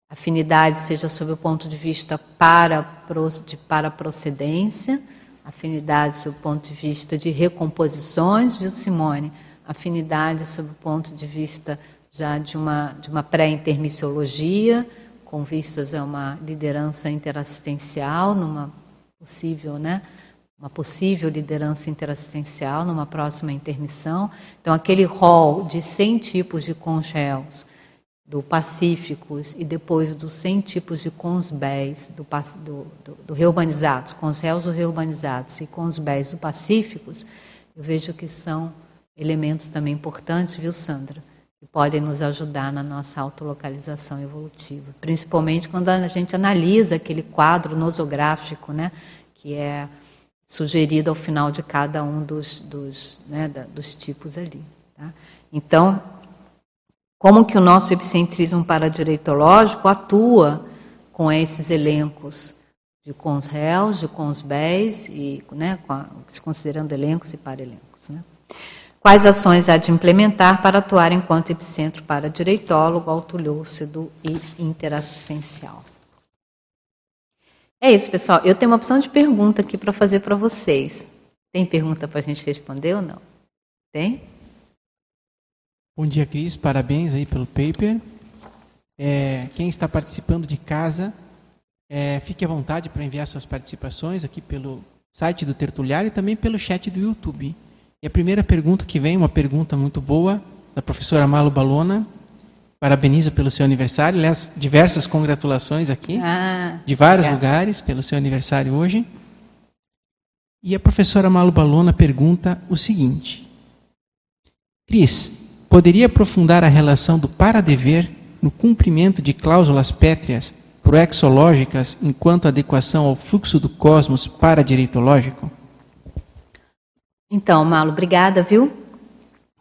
Afinidade seja sob o ponto de vista para, de para procedência, afinidade sob o ponto de vista de recomposições, viu Simone? Afinidade sob o ponto de vista já de uma, de uma pré-intermissiologia, com vistas a uma liderança interassistencial, numa possível, né? Uma possível liderança interassistencial numa próxima intermissão. Então, aquele rol de 100 tipos de congéus do Pacíficos e depois dos 100 tipos de consbés do, do, do, do reurbanizados, consréus do reurbanizados e consbés do Pacíficos, eu vejo que são elementos também importantes, viu, Sandra? Que podem nos ajudar na nossa autolocalização evolutiva. Principalmente quando a gente analisa aquele quadro nosográfico, né? Que é sugerido ao final de cada um dos, dos, né, da, dos tipos ali. Tá? Então, como que o nosso epicentrismo paradireitológico atua com esses elencos de cons réus, de cons béis, e, né, considerando elencos e para-elencos. Né? Quais ações há de implementar para atuar enquanto epicentro paradireitólogo, autolúcido e interassistencial? É isso, pessoal. Eu tenho uma opção de pergunta aqui para fazer para vocês. Tem pergunta para a gente responder ou não? Tem? Bom dia, Cris. Parabéns aí pelo paper. É, quem está participando de casa, é, fique à vontade para enviar suas participações aqui pelo site do Tertuliário e também pelo chat do YouTube. E a primeira pergunta que vem, uma pergunta muito boa, da professora Malu Balona parabeniza pelo seu aniversário. Aliás, diversas congratulações aqui, ah, de vários lugares, pelo seu aniversário hoje. E a professora Malu Balona pergunta o seguinte: Cris, poderia aprofundar a relação do para-dever no cumprimento de cláusulas pétreas proexológicas enquanto adequação ao fluxo do cosmos para-direitológico? Então, Malu, obrigada, viu?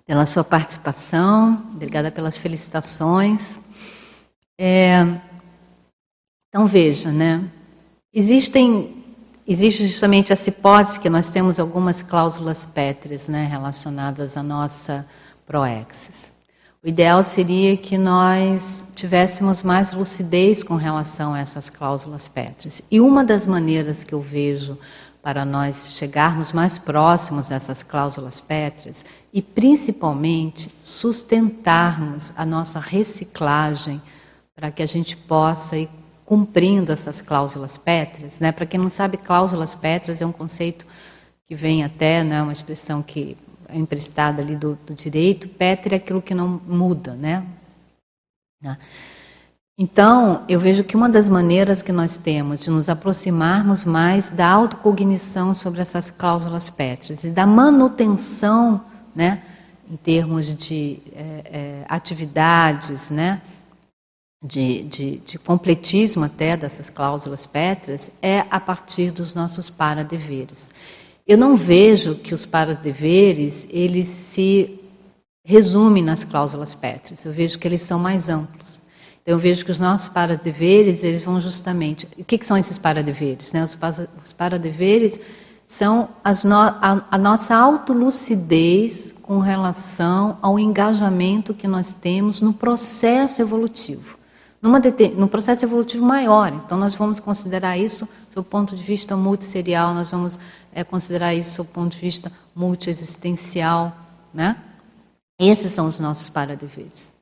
Pela sua participação, obrigada pelas felicitações. É, então veja, né? Existem, existe justamente essa hipótese que nós temos algumas cláusulas pétreas, né, relacionadas à nossa proexis. O ideal seria que nós tivéssemos mais lucidez com relação a essas cláusulas pétreas. E uma das maneiras que eu vejo para nós chegarmos mais próximos dessas cláusulas pétreas e, principalmente, sustentarmos a nossa reciclagem para que a gente possa ir cumprindo essas cláusulas pétreas. Né? Para quem não sabe, cláusulas pétreas é um conceito que vem até, né, uma expressão que é, emprestada ali do, do direito, Petre é aquilo que não muda, né? né? Então, eu vejo que uma das maneiras que nós temos de nos aproximarmos mais da autocognição sobre essas cláusulas pétreas e da manutenção, né, em termos de é, é, atividades, né, de, de, de, completismo até dessas cláusulas pétreas, é a partir dos nossos para-deveres. Eu não vejo que os para-deveres eles se resumem nas cláusulas pétreas. Eu vejo que eles são mais amplos. Então, eu vejo que os nossos para-deveres, eles vão justamente... O que, que são esses para-deveres? Né? Os, os para-deveres são no, a, nossa autolucidez com relação ao engajamento que nós temos no processo evolutivo. Numa, num processo evolutivo maior. Então, nós vamos considerar isso do ponto de vista multisserial, nós vamos é, considerar isso do ponto de vista multiexistencial. Né? Esses são os nossos para-deveres.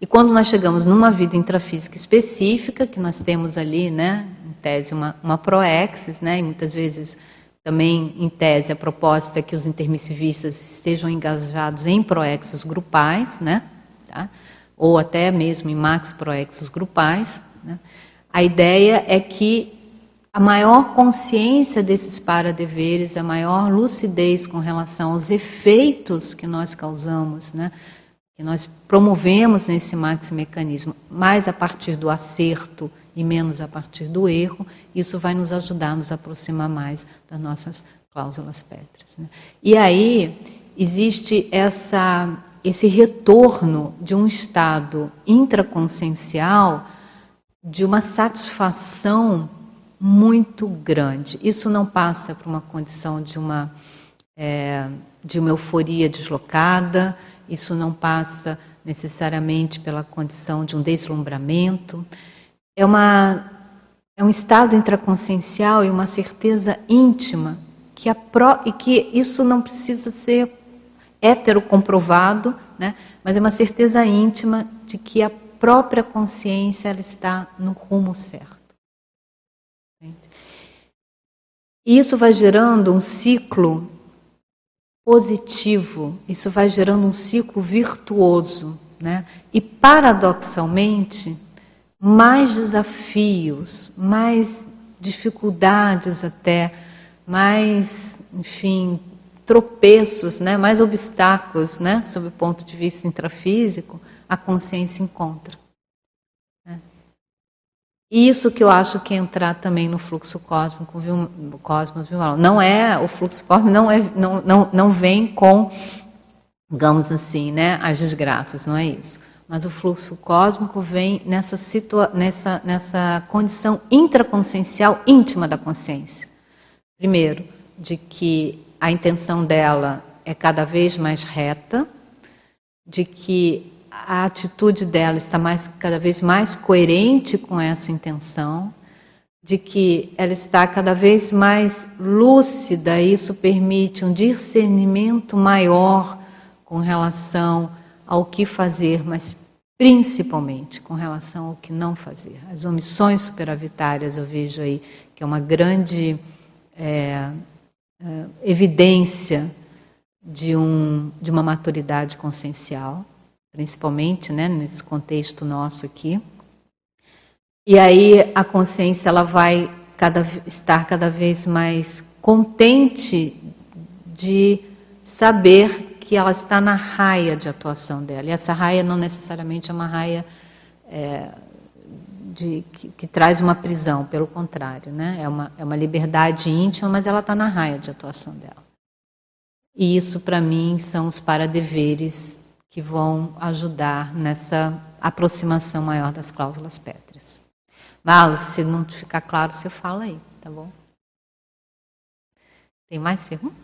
E quando nós chegamos numa vida intrafísica específica, que nós temos ali, né, em tese, uma, uma proexis, né, e muitas vezes também, em tese, a proposta é que os intermissivistas estejam engajados em proexis grupais, né, tá? ou até mesmo em max proexis grupais. Né? A ideia é que a maior consciência desses para-deveres, a maior lucidez com relação aos efeitos que nós causamos, né? Que nós promovemos nesse maxi mecanismo, mais a partir do acerto e menos a partir do erro, isso vai nos ajudar a nos aproximar mais das nossas cláusulas pétreas. Né? E aí existe essa, esse retorno de um estado intraconsciencial de uma satisfação muito grande. Isso não passa por uma condição de uma, é, de uma euforia deslocada, isso não passa necessariamente pela condição de um deslumbramento. É, uma, é um estado intraconsciencial e uma certeza íntima que a pro, e que isso não precisa ser hétero comprovado, né? mas é uma certeza íntima de que a própria consciência ela está no rumo certo. E isso vai gerando um ciclo positivo, isso vai gerando um ciclo virtuoso. Né? E, paradoxalmente, mais desafios, mais dificuldades até, mais, enfim, tropeços, né? mais obstáculos, né? sob o ponto de vista intrafísico, a consciência encontra. Isso que eu acho que é entrar também no fluxo cósmico, viu, cosmos, viu? Não é o fluxo cósmico não é não, não, não vem com digamos assim, né, as desgraças, não é isso. Mas o fluxo cósmico vem nessa situa nessa nessa condição intraconsciencial íntima da consciência. Primeiro, de que a intenção dela é cada vez mais reta, de que a atitude dela está mais, cada vez mais coerente com essa intenção, de que ela está cada vez mais lúcida, e isso permite um discernimento maior com relação ao que fazer, mas principalmente com relação ao que não fazer. As omissões superavitárias eu vejo aí que é uma grande é, é, evidência de, um, de uma maturidade consciencial principalmente, né, nesse contexto nosso aqui. E aí a consciência ela vai cada, estar cada vez mais contente de saber que ela está na raia de atuação dela. E essa raia não necessariamente é uma raia é, de, que, que, traz uma prisão, pelo contrário, né? é, uma, é uma liberdade íntima, mas ela está na raia de atuação dela. E isso, para mim, são os paradeveres que vão ajudar nessa aproximação maior das cláusulas pétreas. Vala, se não ficar claro, você fala aí, tá bom? Tem mais perguntas?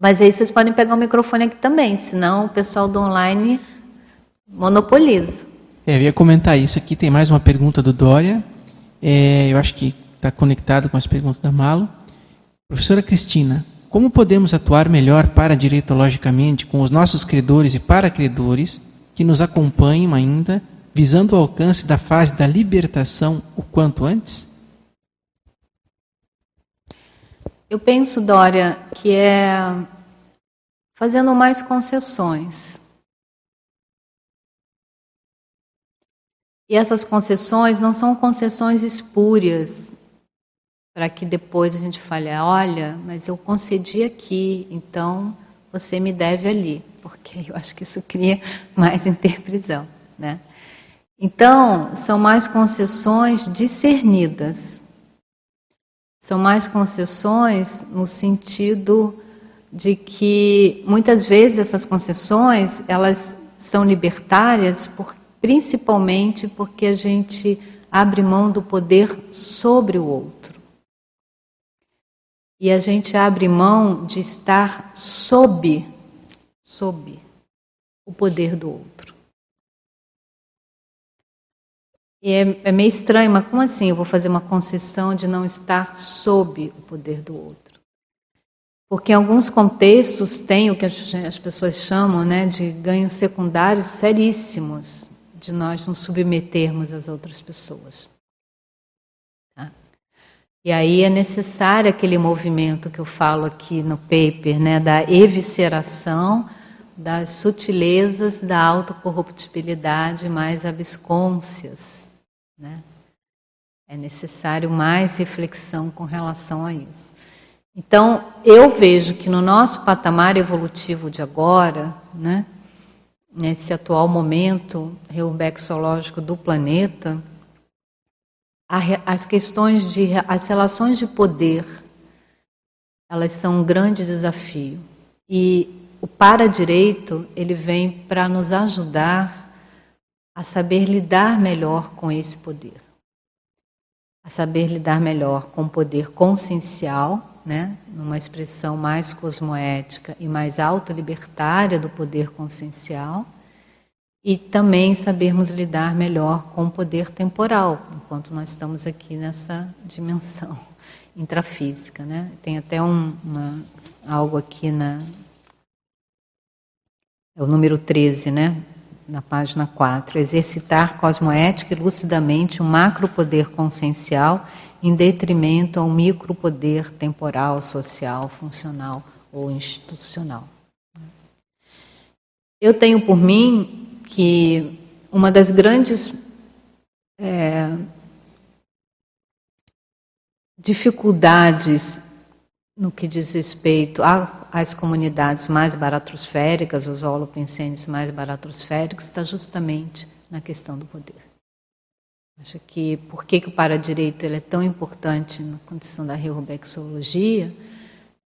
Mas aí vocês podem pegar o microfone aqui também, senão o pessoal do online monopoliza. É, eu ia comentar isso aqui. Tem mais uma pergunta do Dória. É, eu acho que está conectado com as perguntas da Malo. Professora Cristina, como podemos atuar melhor para diretologicamente com os nossos credores e para-credores que nos acompanham ainda, visando o alcance da fase da libertação o quanto antes? Eu penso, Dória, que é fazendo mais concessões. E essas concessões não são concessões espúrias, para que depois a gente fale: olha, mas eu concedi aqui, então você me deve ali, porque eu acho que isso cria <laughs> mais interprisão. Né? Então, são mais concessões discernidas. São mais concessões no sentido de que muitas vezes essas concessões elas são libertárias por, principalmente porque a gente abre mão do poder sobre o outro. E a gente abre mão de estar sob, sob o poder do outro. E é, é meio estranho, mas como assim eu vou fazer uma concessão de não estar sob o poder do outro? Porque em alguns contextos tem o que as pessoas chamam né, de ganhos secundários seríssimos de nós nos submetermos às outras pessoas. E aí é necessário aquele movimento que eu falo aqui no paper, né, da evisceração das sutilezas da autocorruptibilidade mais abscôncias né? É necessário mais reflexão com relação a isso. Então, eu vejo que no nosso patamar evolutivo de agora, né, nesse atual momento reubexológico do planeta, as questões de as relações de poder, elas são um grande desafio. E o para-direito, ele vem para nos ajudar a saber lidar melhor com esse poder. A saber lidar melhor com o poder consciencial, né, numa expressão mais cosmoética e mais autolibertária do poder consciencial, e também sabermos lidar melhor com o poder temporal, enquanto nós estamos aqui nessa dimensão <laughs> intrafísica. Né? Tem até um, uma, algo aqui na. É o número 13, né? na página 4, exercitar cosmoética e lucidamente um macropoder consciencial em detrimento a um micropoder temporal, social, funcional ou institucional. Eu tenho por mim que uma das grandes é, dificuldades no que diz respeito às comunidades mais baratrosféricas, os holopensenes mais baratrosféricos, está justamente na questão do poder. Acho que por que, que o paradireito ele é tão importante na condição da reubexologia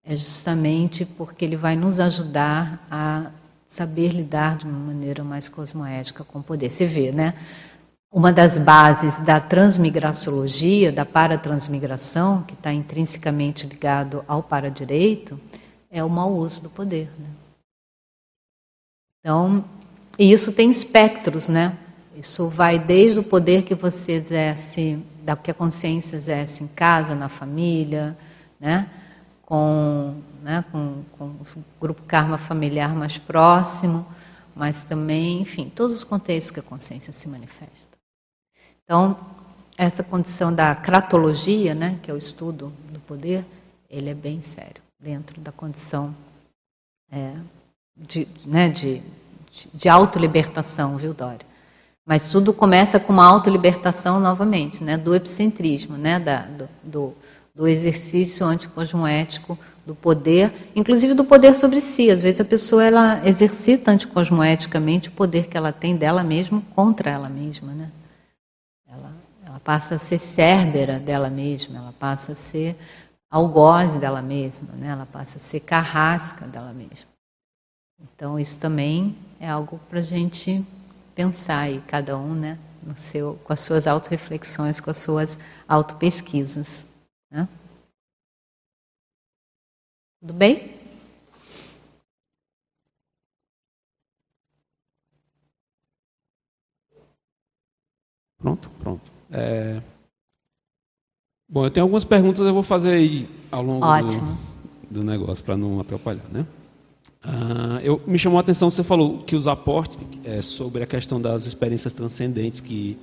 é justamente porque ele vai nos ajudar a saber lidar de uma maneira mais cosmoética com o poder. Você vê, né? Uma das bases da transmigraciologia, da paratransmigração, que está intrinsecamente ligado ao paradireito, é o mau uso do poder. Né? Então, e isso tem espectros, né? Isso vai desde o poder que você exerce, da que a consciência exerce em casa, na família, né? Com, né? com, com o grupo karma familiar mais próximo, mas também, enfim, todos os contextos que a consciência se manifesta. Então, essa condição da cratologia, né, que é o estudo do poder, ele é bem sério dentro da condição é, de, né, de, de autolibertação, viu, Dória? Mas tudo começa com uma autolibertação novamente, né, do epicentrismo, né, da, do, do, do exercício anticosmoético do poder, inclusive do poder sobre si. Às vezes a pessoa ela exercita anticosmoeticamente o poder que ela tem dela mesma contra ela mesma, né? passa a ser cérbera dela mesma, ela passa a ser algoz dela mesma, né? ela passa a ser carrasca dela mesma. Então, isso também é algo para a gente pensar aí, cada um né, no seu, com as suas autorreflexões, com as suas autopesquisas. Né? Tudo bem? Pronto, pronto. É... Bom, eu tenho algumas perguntas eu vou fazer aí ao longo do, do, negócio, para não atrapalhar, né? Ah, eu, me chamou a atenção, você falou que os aportes, é, sobre a questão das experiências transcendentes que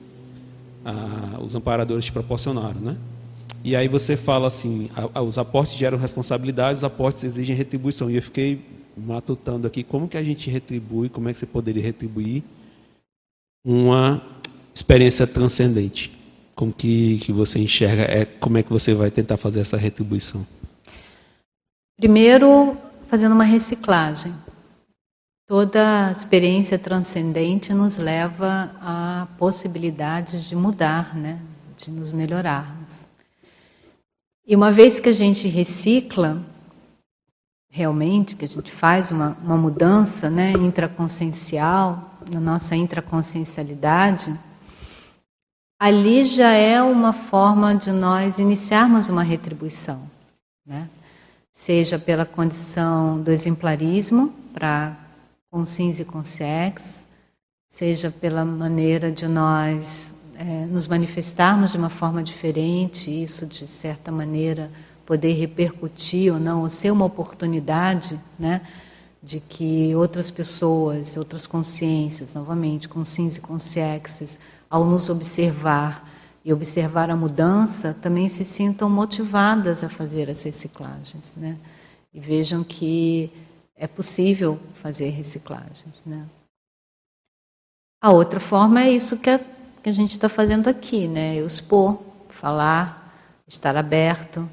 ah, os amparadores te proporcionaram, né? E aí você fala assim, os aportes geram responsabilidade, os aportes exigem retribuição. E eu fiquei matutando aqui como que a gente retribui, como é que você poderia retribuir uma experiência transcendente. Como que, que você enxerga, é, como é que você vai tentar fazer essa retribuição? Primeiro, fazendo uma reciclagem. Toda experiência transcendente nos leva a possibilidade de mudar, né? de nos melhorarmos. E uma vez que a gente recicla, realmente, que a gente faz uma, uma mudança né, intraconsciencial, na nossa intraconsciencialidade, ali já é uma forma de nós iniciarmos uma retribuição. Né? Seja pela condição do exemplarismo, para consciência e consciex, seja pela maneira de nós é, nos manifestarmos de uma forma diferente, isso de certa maneira poder repercutir ou não, ou ser uma oportunidade, né, de que outras pessoas, outras consciências, novamente, consciências e consciências, ao nos observar e observar a mudança, também se sintam motivadas a fazer as reciclagens, né, e vejam que é possível fazer reciclagens, né. A outra forma é isso que a que a gente está fazendo aqui, né? Eu expor, falar, estar aberto,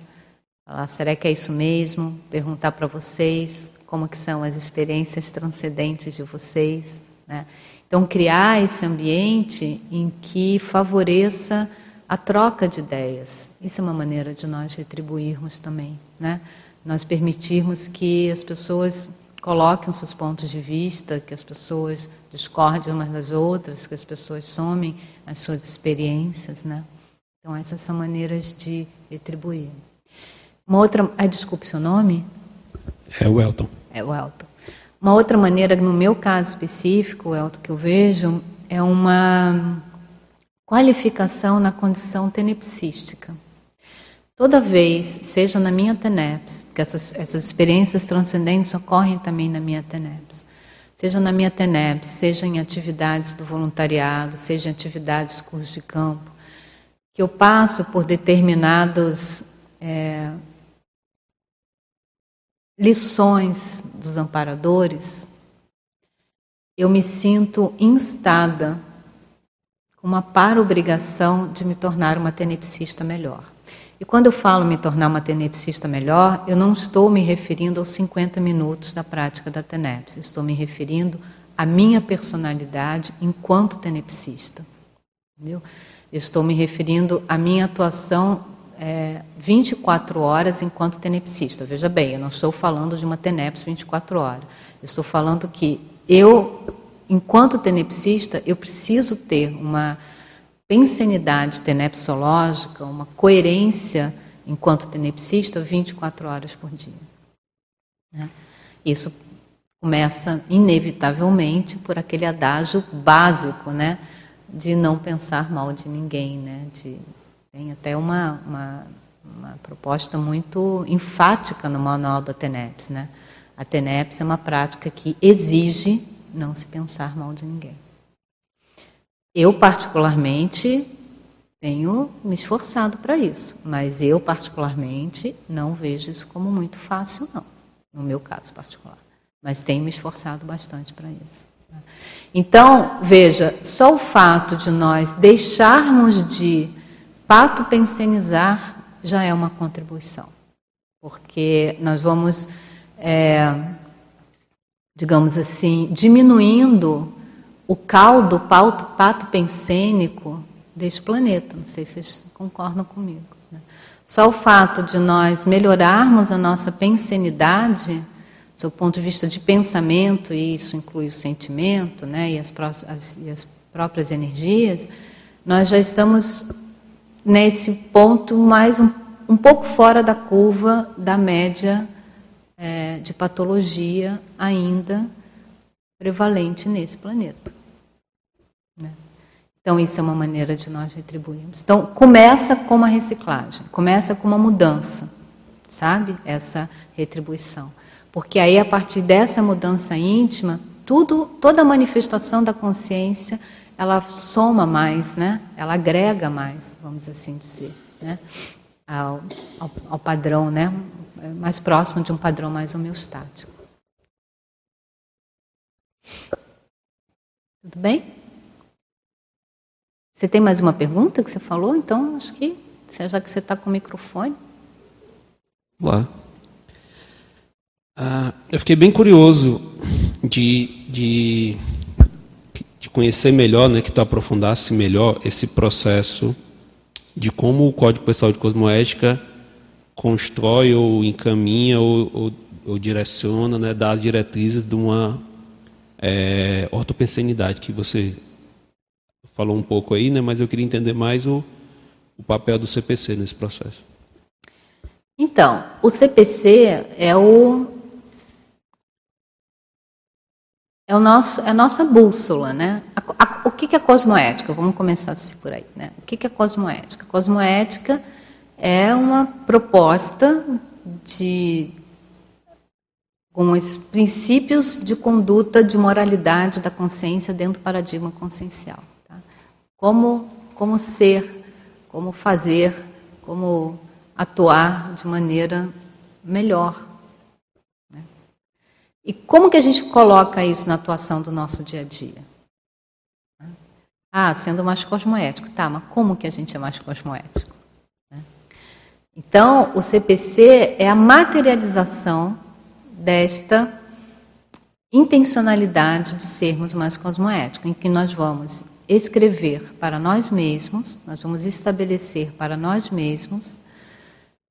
falar, será que é isso mesmo? Perguntar para vocês como que são as experiências transcendentes de vocês, né? Então, criar esse ambiente em que favoreça a troca de ideias. Isso é uma maneira de nós retribuirmos também, né? Nós permitirmos que as pessoas coloquem seus pontos de vista, que as pessoas discordem umas das outras, que as pessoas somem as suas experiências, né? Então essas são maneiras de retribuir. Uma outra, ah, desculpe seu nome? É o Elton. É o Elton. Uma outra maneira, no meu caso específico, Elton, que eu vejo, é uma qualificação na condição tenepsística. Toda vez, seja na minha TENEPS, porque essas, essas experiências transcendentes ocorrem também na minha TENEPS, seja na minha TENEPS, seja em atividades do voluntariado, seja em atividades cursos de campo, que eu passo por determinados é, lições dos amparadores, eu me sinto instada com uma para-obrigação de me tornar uma tenepsista melhor. E quando eu falo me tornar uma tenepsista melhor, eu não estou me referindo aos 50 minutos da prática da tenepse, estou me referindo à minha personalidade enquanto tenepsista. Entendeu? estou me referindo à minha atuação é, 24 horas enquanto tenepsista. Veja bem, eu não estou falando de uma tenepse 24 horas. Estou falando que eu, enquanto tenepsista, eu preciso ter uma pensenidade tenepsológica, uma coerência enquanto tenepsista 24 horas por dia. Né? Isso começa inevitavelmente por aquele adágio básico, né, de não pensar mal de ninguém, né, de tem até uma, uma, uma proposta muito enfática no manual da TENEPS, né? A TENEPS é uma prática que exige não se pensar mal de ninguém. Eu, particularmente, tenho me esforçado para isso, mas eu, particularmente, não vejo isso como muito fácil, não, no meu caso particular. Mas tenho me esforçado bastante para isso. Então, veja, só o fato de nós deixarmos de pato pensionizar já é uma contribuição, porque nós vamos, é, digamos assim, diminuindo o caldo pato, pato pensênico deste planeta. Não sei se vocês concordam comigo. Né? Só o fato de nós melhorarmos a nossa pensenidade, do ponto de vista de pensamento, e isso inclui o sentimento né, e, as, as, e as próprias energias, nós já estamos nesse ponto mais um, um pouco fora da curva da média é, de patologia ainda prevalente nesse planeta. Então, isso é uma maneira de nós retribuirmos. Então, começa com uma reciclagem, começa com uma mudança, sabe? Essa retribuição. Porque aí, a partir dessa mudança íntima, tudo, toda manifestação da consciência, ela soma mais, né? Ela agrega mais, vamos assim dizer, né? Ao, ao, ao padrão, né? Mais próximo de um padrão mais homeostático. Tudo bem? Você tem mais uma pergunta que você falou? Então, acho que, já que você está com o microfone. Lá. Ah, eu fiquei bem curioso de, de, de conhecer melhor, né, que tu aprofundasse melhor esse processo de como o Código Pessoal de Cosmoética constrói ou encaminha ou, ou, ou direciona, né, dá as diretrizes de uma é, ortopensenidade, que você falou um pouco aí, né, mas eu queria entender mais o, o papel do CPC nesse processo. Então, o CPC é o é, o nosso, é a nossa bússola, né? A, a, o que, é cosmoética? Vamos começar assim por aí, né? O que, que é cosmoética? Cosmoética é uma proposta de alguns princípios de conduta de moralidade da consciência dentro do paradigma consciencial. Como, como ser, como fazer, como atuar de maneira melhor e como que a gente coloca isso na atuação do nosso dia a dia? Ah, sendo mais cosmoético. Tá, mas como que a gente é mais cosmoético? Então, o CPC é a materialização desta intencionalidade de sermos mais cosmoéticos, em que nós vamos escrever para nós mesmos, nós vamos estabelecer para nós mesmos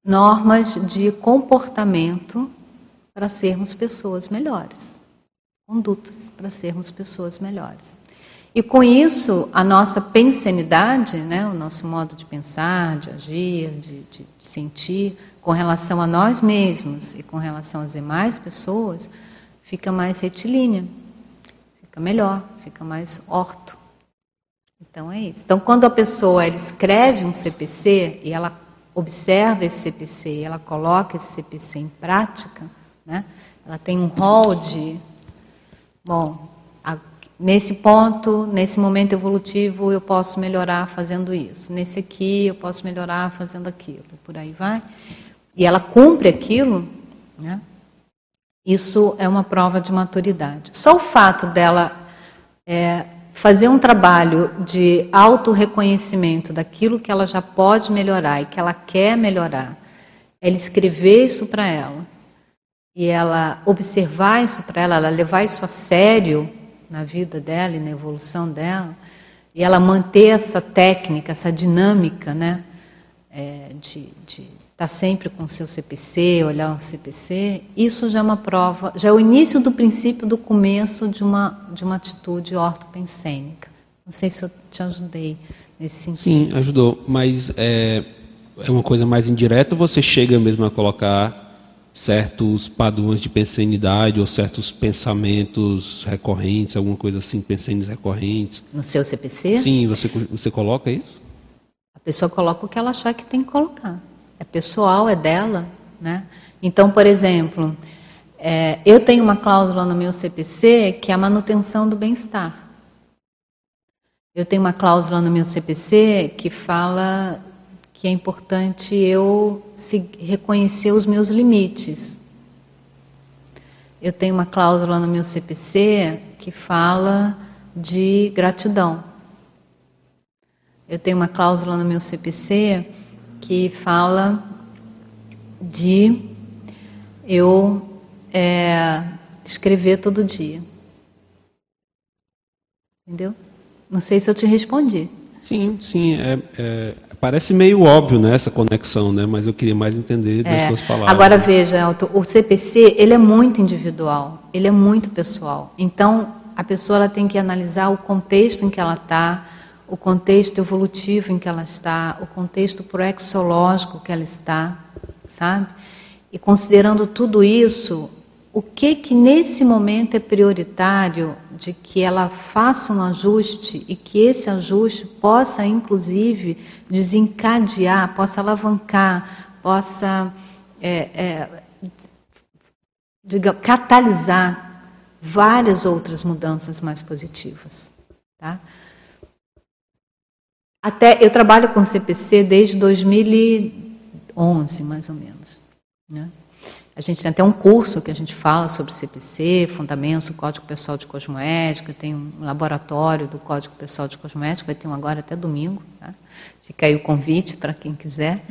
normas de comportamento para sermos pessoas melhores, condutas para sermos pessoas melhores. E com isso, a nossa pensanidade, né, o nosso modo de pensar, de agir, de, de, de sentir, com relação a nós mesmos e com relação às demais pessoas, fica mais retilínea, fica melhor, fica mais orto. Então é isso. Então, quando a pessoa escreve um CPC e ela observa esse CPC e ela coloca esse CPC em prática, né? Ela tem um rol de. Bom, a, nesse ponto, nesse momento evolutivo, eu posso melhorar fazendo isso. Nesse aqui, eu posso melhorar fazendo aquilo. Por aí vai. E ela cumpre aquilo, né? isso é uma prova de maturidade. Só o fato dela é, fazer um trabalho de auto-reconhecimento daquilo que ela já pode melhorar e que ela quer melhorar, ela escrever isso para ela e ela observar isso para ela, ela levar isso a sério na vida dela e na evolução dela, e ela manter essa técnica, essa dinâmica, né, é, de estar tá sempre com o seu CPC, olhar o CPC, isso já é uma prova, já é o início do princípio do começo de uma, de uma atitude ortopensênica. Não sei se eu te ajudei nesse sentido. Sim, ajudou, mas é, é uma coisa mais indireta ou você chega mesmo a colocar certos padrões de pensanidade ou certos pensamentos recorrentes, alguma coisa assim, pensamentos recorrentes. No seu CPC? Sim, você, você coloca isso? A pessoa coloca o que ela achar que tem que colocar. É pessoal, é dela. Né? Então, por exemplo, é, eu tenho uma cláusula no meu CPC que é a manutenção do bem-estar. Eu tenho uma cláusula no meu CPC que fala que é importante eu reconhecer os meus limites. Eu tenho uma cláusula no meu CPC que fala de gratidão. Eu tenho uma cláusula no meu CPC que fala de eu é, escrever todo dia. Entendeu? Não sei se eu te respondi. Sim, sim. É, é, Parece meio óbvio né, essa conexão, né? mas eu queria mais entender das é. suas palavras. Agora veja, Elton, o CPC ele é muito individual, ele é muito pessoal. Então a pessoa ela tem que analisar o contexto em que ela está, o contexto evolutivo em que ela está, o contexto proexológico que ela está, sabe? E considerando tudo isso, o que que nesse momento é prioritário de que ela faça um ajuste e que esse ajuste possa, inclusive, desencadear, possa alavancar, possa é, é, diga, catalisar várias outras mudanças mais positivas. Tá? Até eu trabalho com CPC desde 2011, mais ou menos. Né? A gente tem até um curso que a gente fala sobre CPC, fundamentos Código Pessoal de Cosmoética, tem um laboratório do Código Pessoal de Cosmoética, vai ter um agora até domingo. Tá? Fica aí o convite para quem quiser.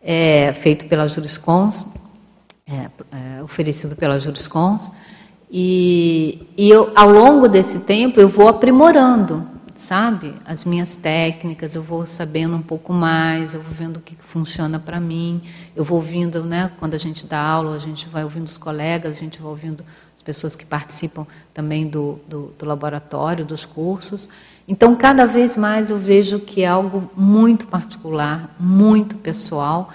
É, feito pela Juriscons, é, é, oferecido pela Juriscons. E, e eu, ao longo desse tempo eu vou aprimorando sabe? As minhas técnicas, eu vou sabendo um pouco mais, eu vou vendo o que funciona para mim, eu vou ouvindo, né? Quando a gente dá aula, a gente vai ouvindo os colegas, a gente vai ouvindo as pessoas que participam também do, do, do laboratório, dos cursos. Então, cada vez mais eu vejo que é algo muito particular, muito pessoal,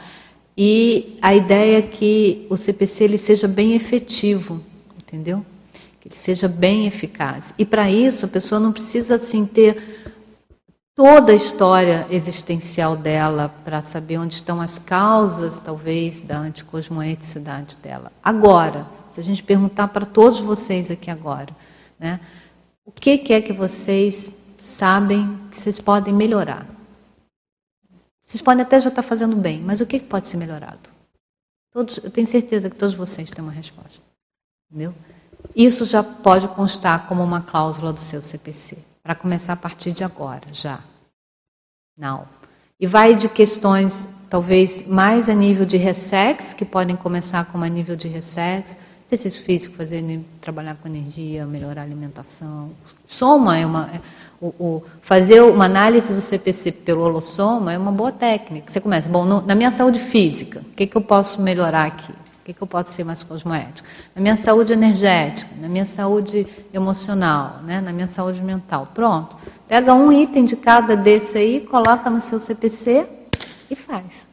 e a ideia é que o CPC ele seja bem efetivo, entendeu? Que ele seja bem eficaz. E para isso, a pessoa não precisa assim ter toda a história existencial dela para saber onde estão as causas, talvez, da anticosmoeticidade dela. Agora, se a gente perguntar para todos vocês aqui agora, né, o que, que é que vocês sabem que vocês podem melhorar? Vocês podem até já estar fazendo bem, mas o que, que pode ser melhorado? Todos, eu tenho certeza que todos vocês têm uma resposta. Entendeu? Isso já pode constar como uma cláusula do seu CPC, para começar a partir de agora, já. Não. E vai de questões, talvez mais a nível de ressex, que podem começar como a nível de ressex, exercício físico, fazer, trabalhar com energia, melhorar a alimentação. Soma é uma. É, o, o, fazer uma análise do CPC pelo holossoma é uma boa técnica. Você começa, bom, no, na minha saúde física, o que, que eu posso melhorar aqui? O que, que eu posso ser mais cosmoético? Na minha saúde energética, na minha saúde emocional, né? na minha saúde mental. Pronto. Pega um item de cada desse aí, coloca no seu CPC e faz.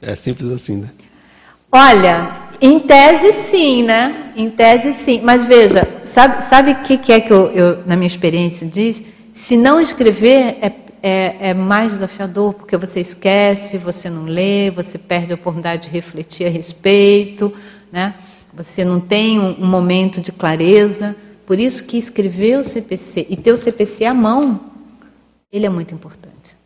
É simples assim, né? Olha, em tese sim, né? Em tese sim. Mas veja, sabe o sabe que, que é que eu, eu, na minha experiência, diz? Se não escrever, é é, é, mais desafiador porque você esquece, você não lê, você perde a oportunidade de refletir a respeito, né? você não tem um, um momento de clareza. Por isso que escrever o CPC e ter o CPC à mão, ele é muito importante.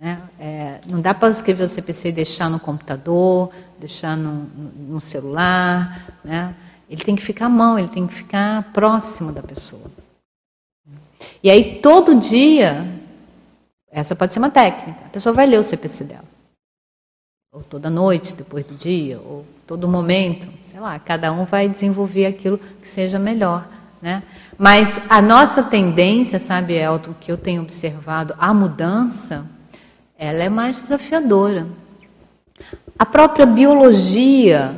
Né? É, não dá para escrever o CPC e deixar no computador, deixar no, no celular. Né? Ele tem que ficar à mão, ele tem que ficar próximo da pessoa. E aí, todo dia, essa pode ser uma técnica. A pessoa vai ler o CPC dela. Ou toda noite, depois do dia, ou todo momento. Sei lá, cada um vai desenvolver aquilo que seja melhor. Né? Mas a nossa tendência, sabe, Elton, que eu tenho observado, a mudança, ela é mais desafiadora. A própria biologia,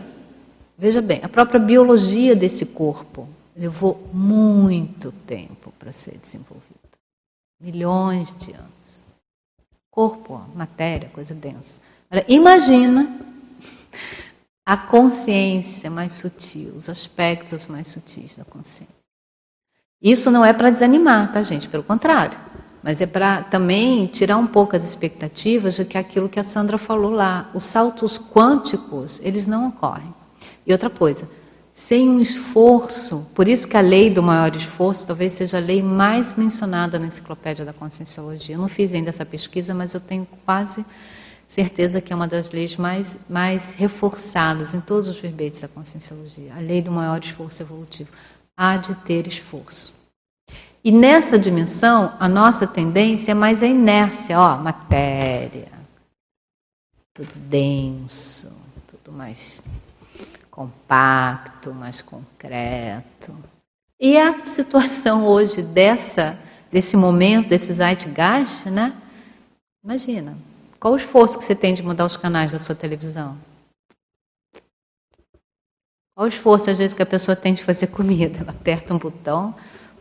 veja bem, a própria biologia desse corpo levou muito tempo para ser desenvolvida. Milhões de anos. Corpo, matéria, coisa densa. Agora, imagina a consciência mais sutil, os aspectos mais sutis da consciência. Isso não é para desanimar, tá, gente? Pelo contrário. Mas é para também tirar um pouco as expectativas de que aquilo que a Sandra falou lá, os saltos quânticos, eles não ocorrem. E outra coisa, sem um esforço. Por isso que a lei do maior esforço talvez seja a lei mais mencionada na Enciclopédia da Conscienciologia. Eu não fiz ainda essa pesquisa, mas eu tenho quase certeza que é uma das leis mais, mais reforçadas em todos os verbetes da Conscienciologia. A lei do maior esforço evolutivo. Há de ter esforço. E nessa dimensão, a nossa tendência é mais a inércia, ó, matéria, tudo denso, tudo mais compacto, mais concreto. E a situação hoje dessa, desse momento, desse zeitgeist, né? Imagina, qual o esforço que você tem de mudar os canais da sua televisão? Qual o esforço, às vezes, que a pessoa tem de fazer comida? Ela aperta um botão,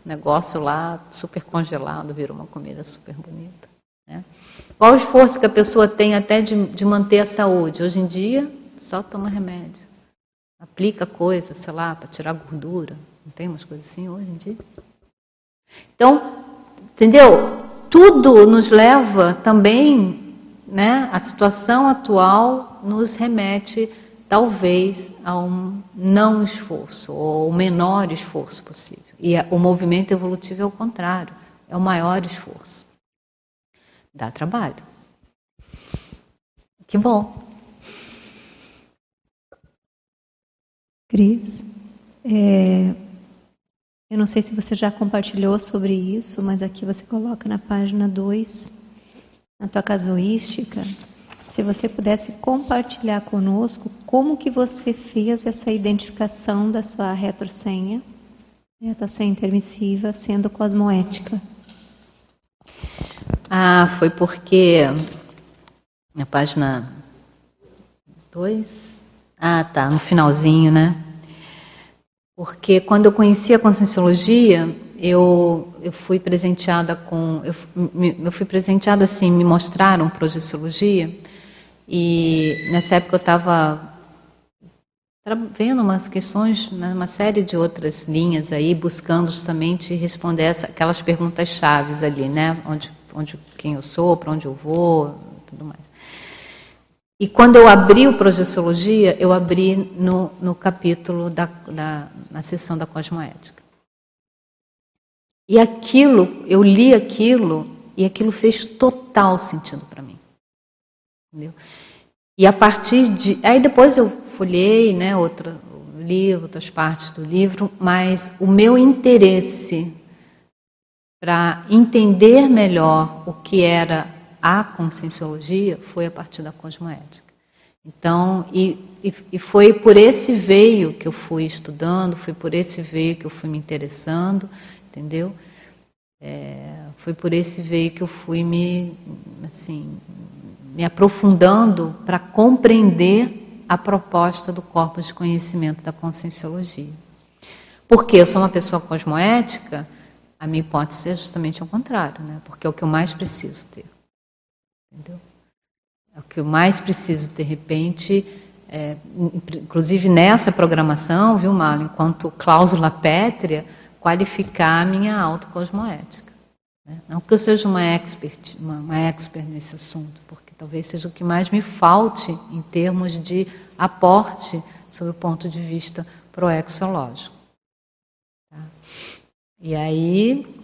o negócio lá super congelado vira uma comida super bonita. Né? Qual o esforço que a pessoa tem até de, de manter a saúde? Hoje em dia, só toma remédio aplica coisa, sei lá, para tirar gordura. Não tem umas coisas assim hoje em dia? Então, entendeu? Tudo nos leva também, né? A situação atual nos remete talvez a um não esforço ou o menor esforço possível. E o movimento evolutivo é o contrário, é o maior esforço. Dá trabalho. Que bom. Cris, é, eu não sei se você já compartilhou sobre isso, mas aqui você coloca na página 2, na tua casuística, se você pudesse compartilhar conosco como que você fez essa identificação da sua retrosenha, retrosenha intermissiva, sendo cosmoética. Ah, foi porque na página 2, ah, tá, no finalzinho, né? Porque quando eu conheci a Conscienciologia, eu, eu fui presenteada com. Eu, eu fui presenteada assim, me mostraram Projeciologia, e nessa época eu estava vendo umas questões, né, uma série de outras linhas aí, buscando justamente responder essa, aquelas perguntas chaves ali, né? Onde, onde, quem eu sou, para onde eu vou, tudo mais. E quando eu abri o Projeciologia, eu abri no, no capítulo da, da, na sessão da cosmoética. E aquilo, eu li aquilo e aquilo fez total sentido para mim. Entendeu? E a partir de. Aí depois eu folhei, né, outra, li outras partes do livro, mas o meu interesse para entender melhor o que era a conscienciologia foi a partir da cosmoética. Então, e, e, e, foi por esse veio que eu fui estudando, foi por esse veio que eu fui me interessando, entendeu? É, foi por esse veio que eu fui me, assim, me aprofundando para compreender a proposta do corpo de conhecimento da conscienciologia. Porque eu sou uma pessoa cosmoética, a minha hipótese é justamente o contrário, né? porque é o que eu mais preciso ter. Entendeu? É o que eu mais preciso, de repente, é, inclusive nessa programação, viu, Marlon, enquanto cláusula pétrea, qualificar a minha autocosmoética. Né? Não que eu seja uma expert, uma, uma expert nesse assunto, porque talvez seja o que mais me falte em termos de aporte sob o ponto de vista proexológico. Tá? E aí,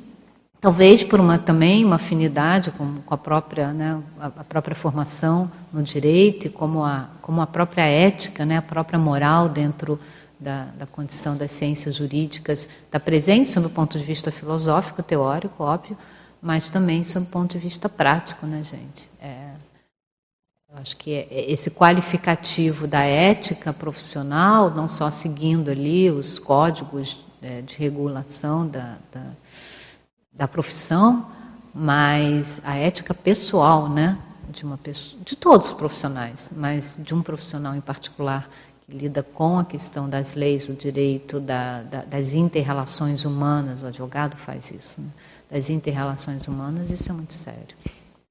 Talvez por uma também uma afinidade com, com a própria né, a, própria formação no direito e como a, como a própria ética, né, a própria moral dentro da, da condição das ciências jurídicas está presente sob o ponto de vista filosófico, teórico, óbvio, mas também sob o ponto de vista prático, né, gente? É, eu acho que é, é esse qualificativo da ética profissional, não só seguindo ali os códigos é, de regulação da, da da profissão, mas a ética pessoal, né? De uma pessoa, de todos os profissionais, mas de um profissional em particular que lida com a questão das leis, o direito da, da, das interrelações humanas. O advogado faz isso, né? das interrelações humanas. Isso é muito sério.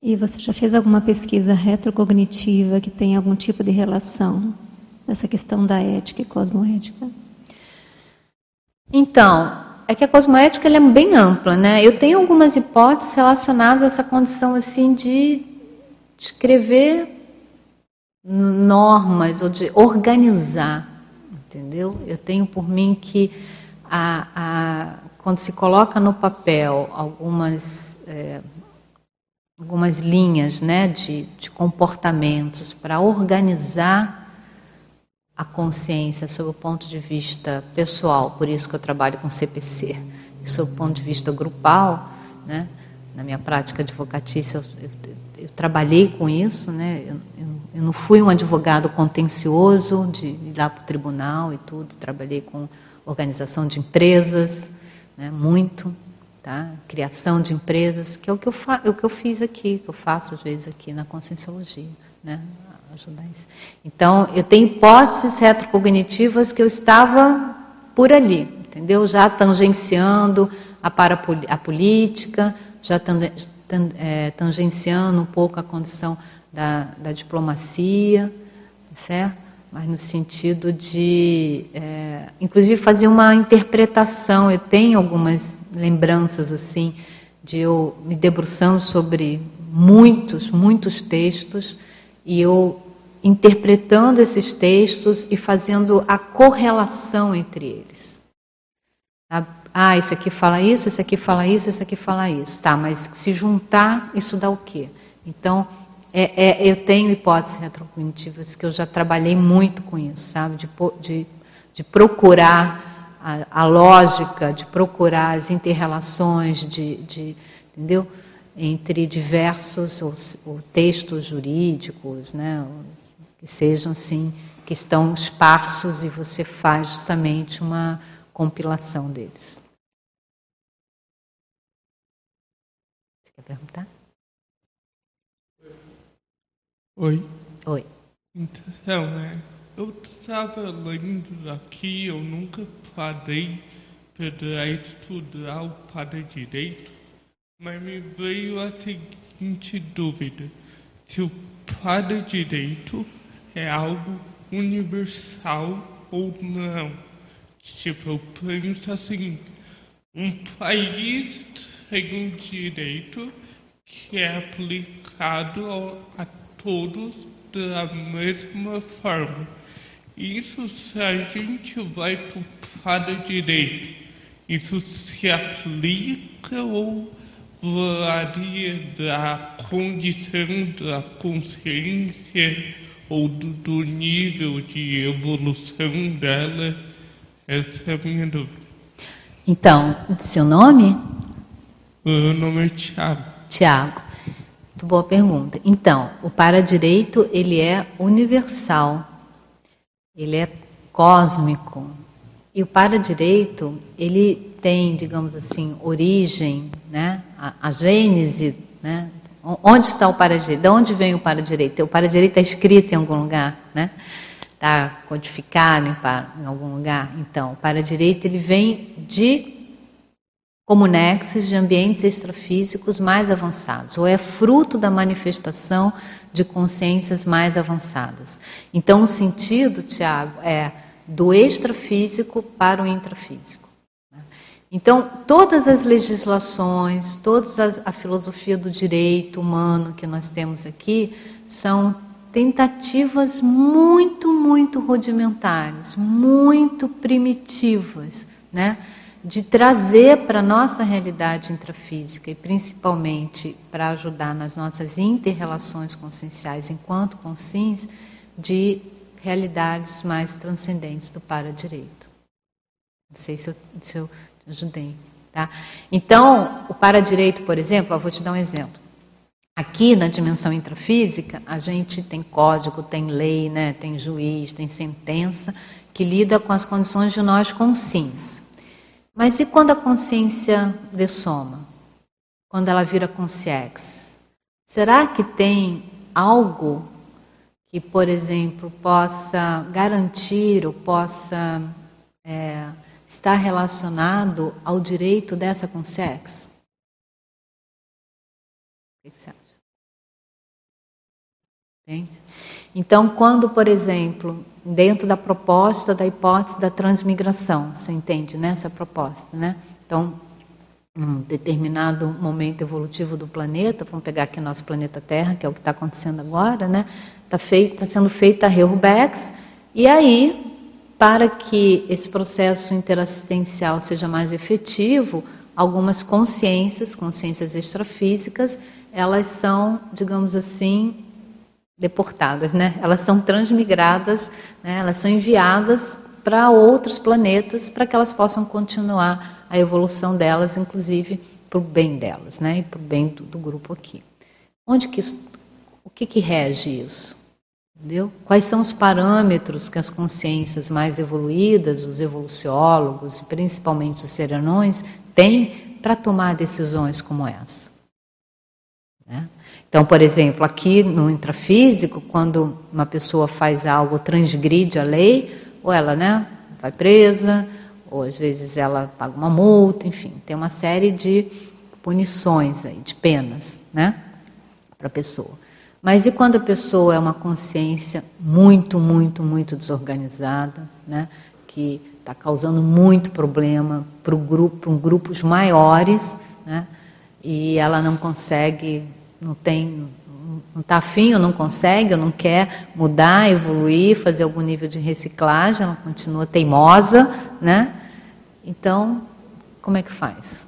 E você já fez alguma pesquisa retrocognitiva que tem algum tipo de relação nessa questão da ética e cosmoética? Então, é que a cosmoética é bem ampla, né? Eu tenho algumas hipóteses relacionadas a essa condição assim de escrever normas ou de organizar, entendeu? Eu tenho por mim que a, a, quando se coloca no papel algumas é, algumas linhas, né, de, de comportamentos para organizar a consciência sob o ponto de vista pessoal, por isso que eu trabalho com CPC, e sob o ponto de vista grupal, né, na minha prática advocatícia, eu, eu, eu trabalhei com isso, né, eu, eu, não fui um advogado contencioso de ir lá para o tribunal e tudo, trabalhei com organização de empresas, né, muito, tá, criação de empresas, que é o que eu, fa é o que eu fiz aqui, que eu faço às vezes aqui na Conscienciologia, né, Então, eu tenho hipóteses retrocognitivas que eu estava por ali, entendeu? Já tangenciando a, a política, já é, tangenciando um pouco a condição da, da diplomacia, certo? Mas no sentido de, é, inclusive, fazer uma interpretação. Eu tenho algumas lembranças assim de eu me debruçando sobre muitos, muitos textos e eu interpretando esses textos e fazendo a correlação entre eles. Ah, isso aqui fala isso, isso aqui fala isso, isso aqui fala isso. Tá, mas se juntar, isso dá o quê? Então, é, é, eu tenho hipóteses retrocognitivas que eu já trabalhei muito com isso, sabe? De, de de procurar a, a, lógica, de procurar as interrelações, de, de entendeu? entre diversos os, os textos jurídicos, né? Que sejam assim, que estão esparsos e você faz justamente uma compilação deles. Você quer perguntar? Oi. Oi. Então, é, eu estava lendo aqui, eu nunca parei para estudar o para direito, mas me veio a seguinte dúvida: se o para direito é algo universal ou não. Tipo, eu penso assim: um país tem um direito que é aplicado a todos da mesma forma. Isso se a gente vai para o direito, isso se aplica ou varia da condição da consciência ou do, do nível de evolução dela? Essa é a minha dúvida. Então, seu nome? Meu nome é Tiago. Tiago. Muito boa pergunta. Então, o para-direito, ele é universal, ele é cósmico. E o para-direito, ele tem, digamos assim, origem, né? a, a gênese, né? Onde está o para-direito? De onde vem o para-direito? O para-direito é escrito em algum lugar, né? Está codificado em, em algum lugar? Então, o para-direito, ele vem de comunexes de ambientes extrafísicos mais avançados, ou é fruto da manifestação de consciências mais avançadas. Então, o sentido, Tiago, é do extrafísico para o intrafísico. Então, todas as legislações, toda a filosofia do direito humano que nós temos aqui são tentativas muito, muito rudimentares, muito primitivas, né? de trazer para a nossa realidade intrafísica e principalmente para ajudar nas nossas interrelações conscienciais enquanto consciência de realidades mais transcendentes do para-direito. Não sei se eu, se eu ajudei. Tá? Então, o para-direito, por exemplo, eu vou te dar um exemplo. Aqui na dimensão intrafísica, a gente tem código, tem lei, né, tem juiz, tem sentença que lida com as condições de nós conscientes. Mas e quando a consciência dessoma? Quando ela vira consciex? Será que tem algo que, por exemplo, possa garantir ou possa é, estar relacionado ao direito dessa consciex? O que você acha? Entende? Então, quando, por exemplo, dentro da proposta da hipótese da transmigração, você entende nessa né, proposta, né? Então, um determinado momento evolutivo do planeta, vamos pegar aqui nosso planeta Terra, que é o que está acontecendo agora, né? Está tá sendo feita a Reurbex, e aí, para que esse processo interassistencial seja mais efetivo, algumas consciências, consciências extrafísicas, elas são, digamos assim, deportadas, né? Elas são transmigradas, né? elas são enviadas para outros planetas para que elas possam continuar a evolução delas, inclusive para o bem delas, né? E para o bem do, do, grupo aqui. Onde que isso, o que, que rege isso? Entendeu? Quais são os parâmetros que as consciências mais evoluídas, os evoluciólogos e principalmente os serenões têm para tomar decisões como essa? Né? Então, por exemplo, aqui no intrafísico, quando uma pessoa faz algo, transgride a lei, ou ela né, vai presa, ou às vezes ela paga uma multa, enfim, tem uma série de punições aí, de penas, né, para a pessoa. Mas e quando a pessoa é uma consciência muito, muito, muito desorganizada, né, que está causando muito problema para grupo, grupos maiores, né, e ela não consegue não tem, não está afim, ou não consegue, ou não quer mudar, evoluir, fazer algum nível de reciclagem, ela continua teimosa, né? Então, como é que faz?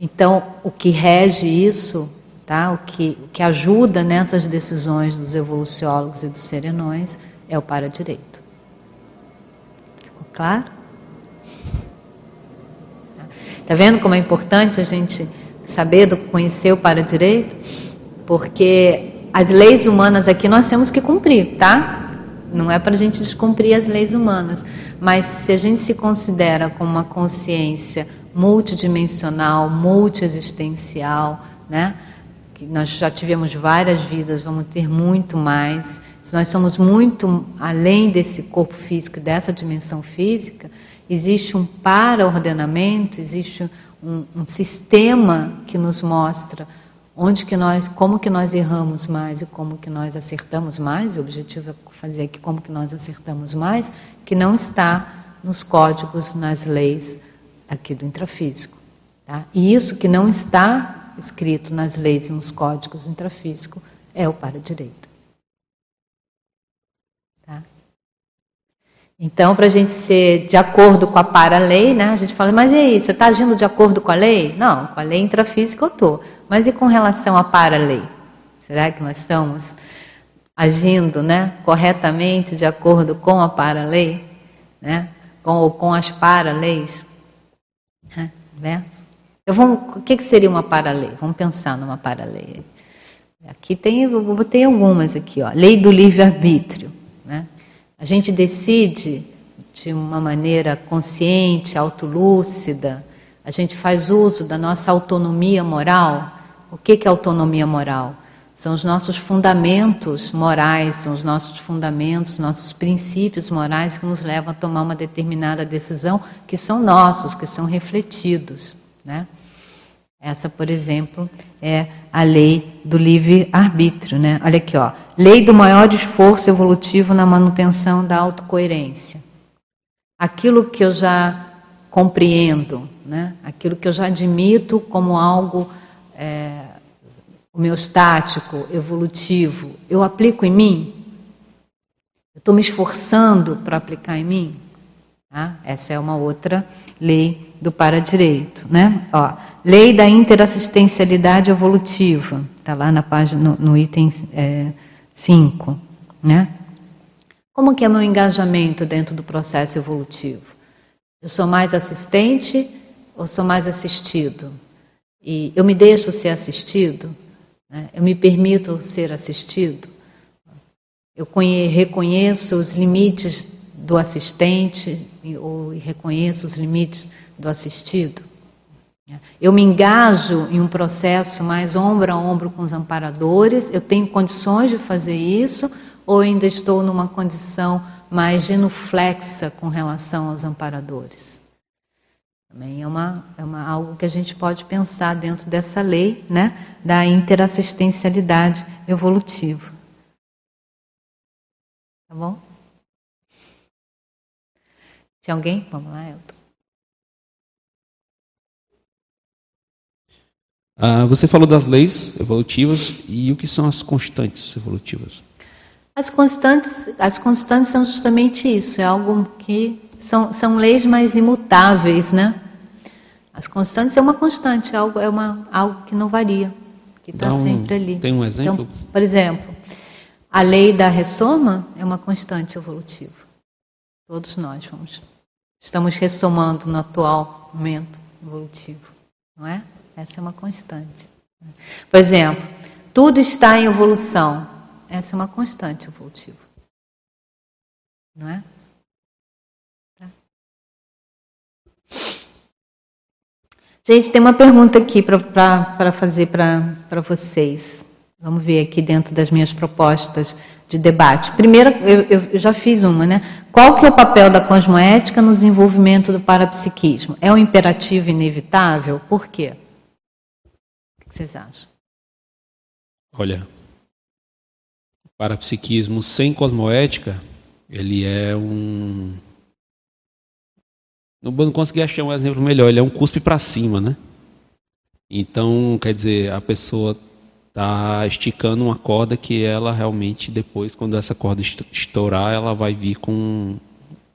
Então, o que rege isso, tá? o, que, o que ajuda nessas decisões dos evoluciólogos e dos serenões é o para-direito. Claro? Tá vendo como é importante a gente saber do conhecer o para-direito? Porque as leis humanas aqui nós temos que cumprir, tá? Não é para a gente descumprir as leis humanas, mas se a gente se considera com uma consciência multidimensional, multiexistencial, né? Que nós já tivemos várias vidas, vamos ter muito mais. Se nós somos muito além desse corpo físico, dessa dimensão física, existe um para-ordenamento, existe um, um sistema que nos mostra onde que nós, como que nós erramos mais e como que nós acertamos mais, o objetivo é fazer aqui como que nós acertamos mais, que não está nos códigos, nas leis aqui do intrafísico. Tá? E isso que não está escrito nas leis e nos códigos intrafísico é o para-direito. Tá? Então, para a gente ser de acordo com a para-lei, né, a gente fala, mas e aí, você está agindo de acordo com a lei? Não, com a lei intrafísica eu estou. Mas e com relação à para-lei? Será que nós estamos agindo né, corretamente de acordo com a para-lei? Né? Com, ou com as para-leis? Né? Eu vou, o que, que seria uma para-lei? Vamos pensar numa para-lei. Aqui tem, eu botei algumas aqui, ó. Lei do livre-arbítrio. Né? A gente decide de uma maneira consciente, autolúcida, a gente faz uso da nossa autonomia moral. O que é autonomia moral? São os nossos fundamentos morais, são os nossos fundamentos, nossos princípios morais que nos levam a tomar uma determinada decisão, que são nossos, que são refletidos. Né? Essa, por exemplo, é a lei do livre-arbítrio. Né? Olha aqui, ó. lei do maior esforço evolutivo na manutenção da autocoerência. Aquilo que eu já compreendo, né? aquilo que eu já admito como algo é, homeostático, evolutivo, eu aplico em mim? Eu estou me esforçando para aplicar em mim? Tá? Essa é uma outra lei do para-direito. Né? Ó, lei da interassistencialidade evolutiva, está lá na página, no, no item 5. É, né? Como que é meu engajamento dentro do processo evolutivo? Eu sou mais assistente ou sou mais assistido? E eu me deixo ser assistido? Né? Eu me permito ser assistido? Eu reconheço os limites do assistente ou reconheço os limites do assistido? Eu me engajo em um processo mais ombro a ombro com os amparadores, eu tenho condições de fazer isso, ou ainda estou numa condição mais genuflexa com relação aos amparadores. Também é, uma, é uma, algo que a gente pode pensar dentro dessa lei né, da interassistencialidade evolutiva. Tá bom? Tinha alguém? Vamos lá, Elton. Ah, você falou das leis evolutivas e o que são as constantes evolutivas? As constantes, as constantes são justamente isso, é algo que são, são leis mais imutáveis, né? As constantes é uma constante, é algo, é uma, algo que não varia, que está um, sempre ali. Tem um exemplo? Então, por exemplo, a lei da ressoma é uma constante evolutiva. Todos nós vamos, estamos ressomando no atual momento evolutivo, não é? Essa é uma constante. Por exemplo, tudo está em evolução. Essa é uma constante evolutiva. Não é? Tá. Gente, tem uma pergunta aqui para fazer para vocês. Vamos ver aqui dentro das minhas propostas de debate. Primeiro, eu, eu, já fiz uma, né? Qual que é o papel da cosmoética no desenvolvimento do parapsiquismo? É um imperativo inevitável? Por quê? O que vocês acham? Olha, parapsiquismo sem cosmoética, ele é um. Não consegui achar um exemplo melhor, ele é um cuspe para cima, né? Então, quer dizer, a pessoa está esticando uma corda que ela realmente, depois, quando essa corda estourar, ela vai vir com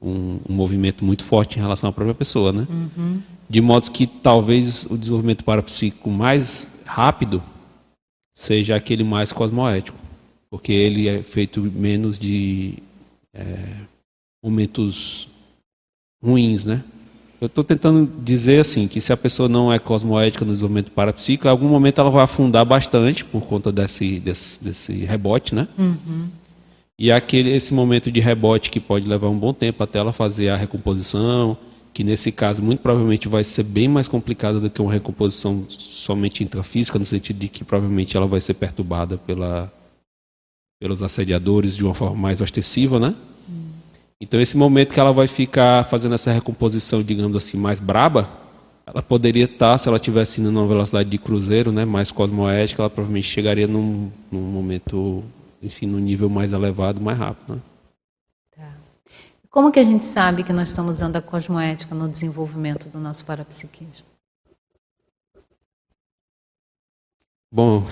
um, um movimento muito forte em relação à própria pessoa, né? Uhum. De modo que talvez o desenvolvimento parapsíquico mais rápido seja aquele mais cosmoético porque ele é feito menos de é, momentos ruins, né? Eu estou tentando dizer assim que se a pessoa não é cosmoética no desenvolvimento parapsíquico, em algum momento ela vai afundar bastante por conta desse, desse, desse rebote, né? Uhum. E aquele esse momento de rebote que pode levar um bom tempo até ela fazer a recomposição, que nesse caso muito provavelmente vai ser bem mais complicada do que uma recomposição somente intrafísica, no sentido de que provavelmente ela vai ser perturbada pela, pelos assediadores de uma forma mais ostensiva, né? Então, esse momento que ela vai ficar fazendo essa recomposição, digamos assim, mais braba, ela poderia estar, se ela estivesse indo numa velocidade de cruzeiro, né, mais cosmoética, ela provavelmente chegaria num, num momento, enfim, num nível mais elevado, mais rápido. Né? Como que a gente sabe que nós estamos usando a cosmoética no desenvolvimento do nosso parapsiquismo? Bom,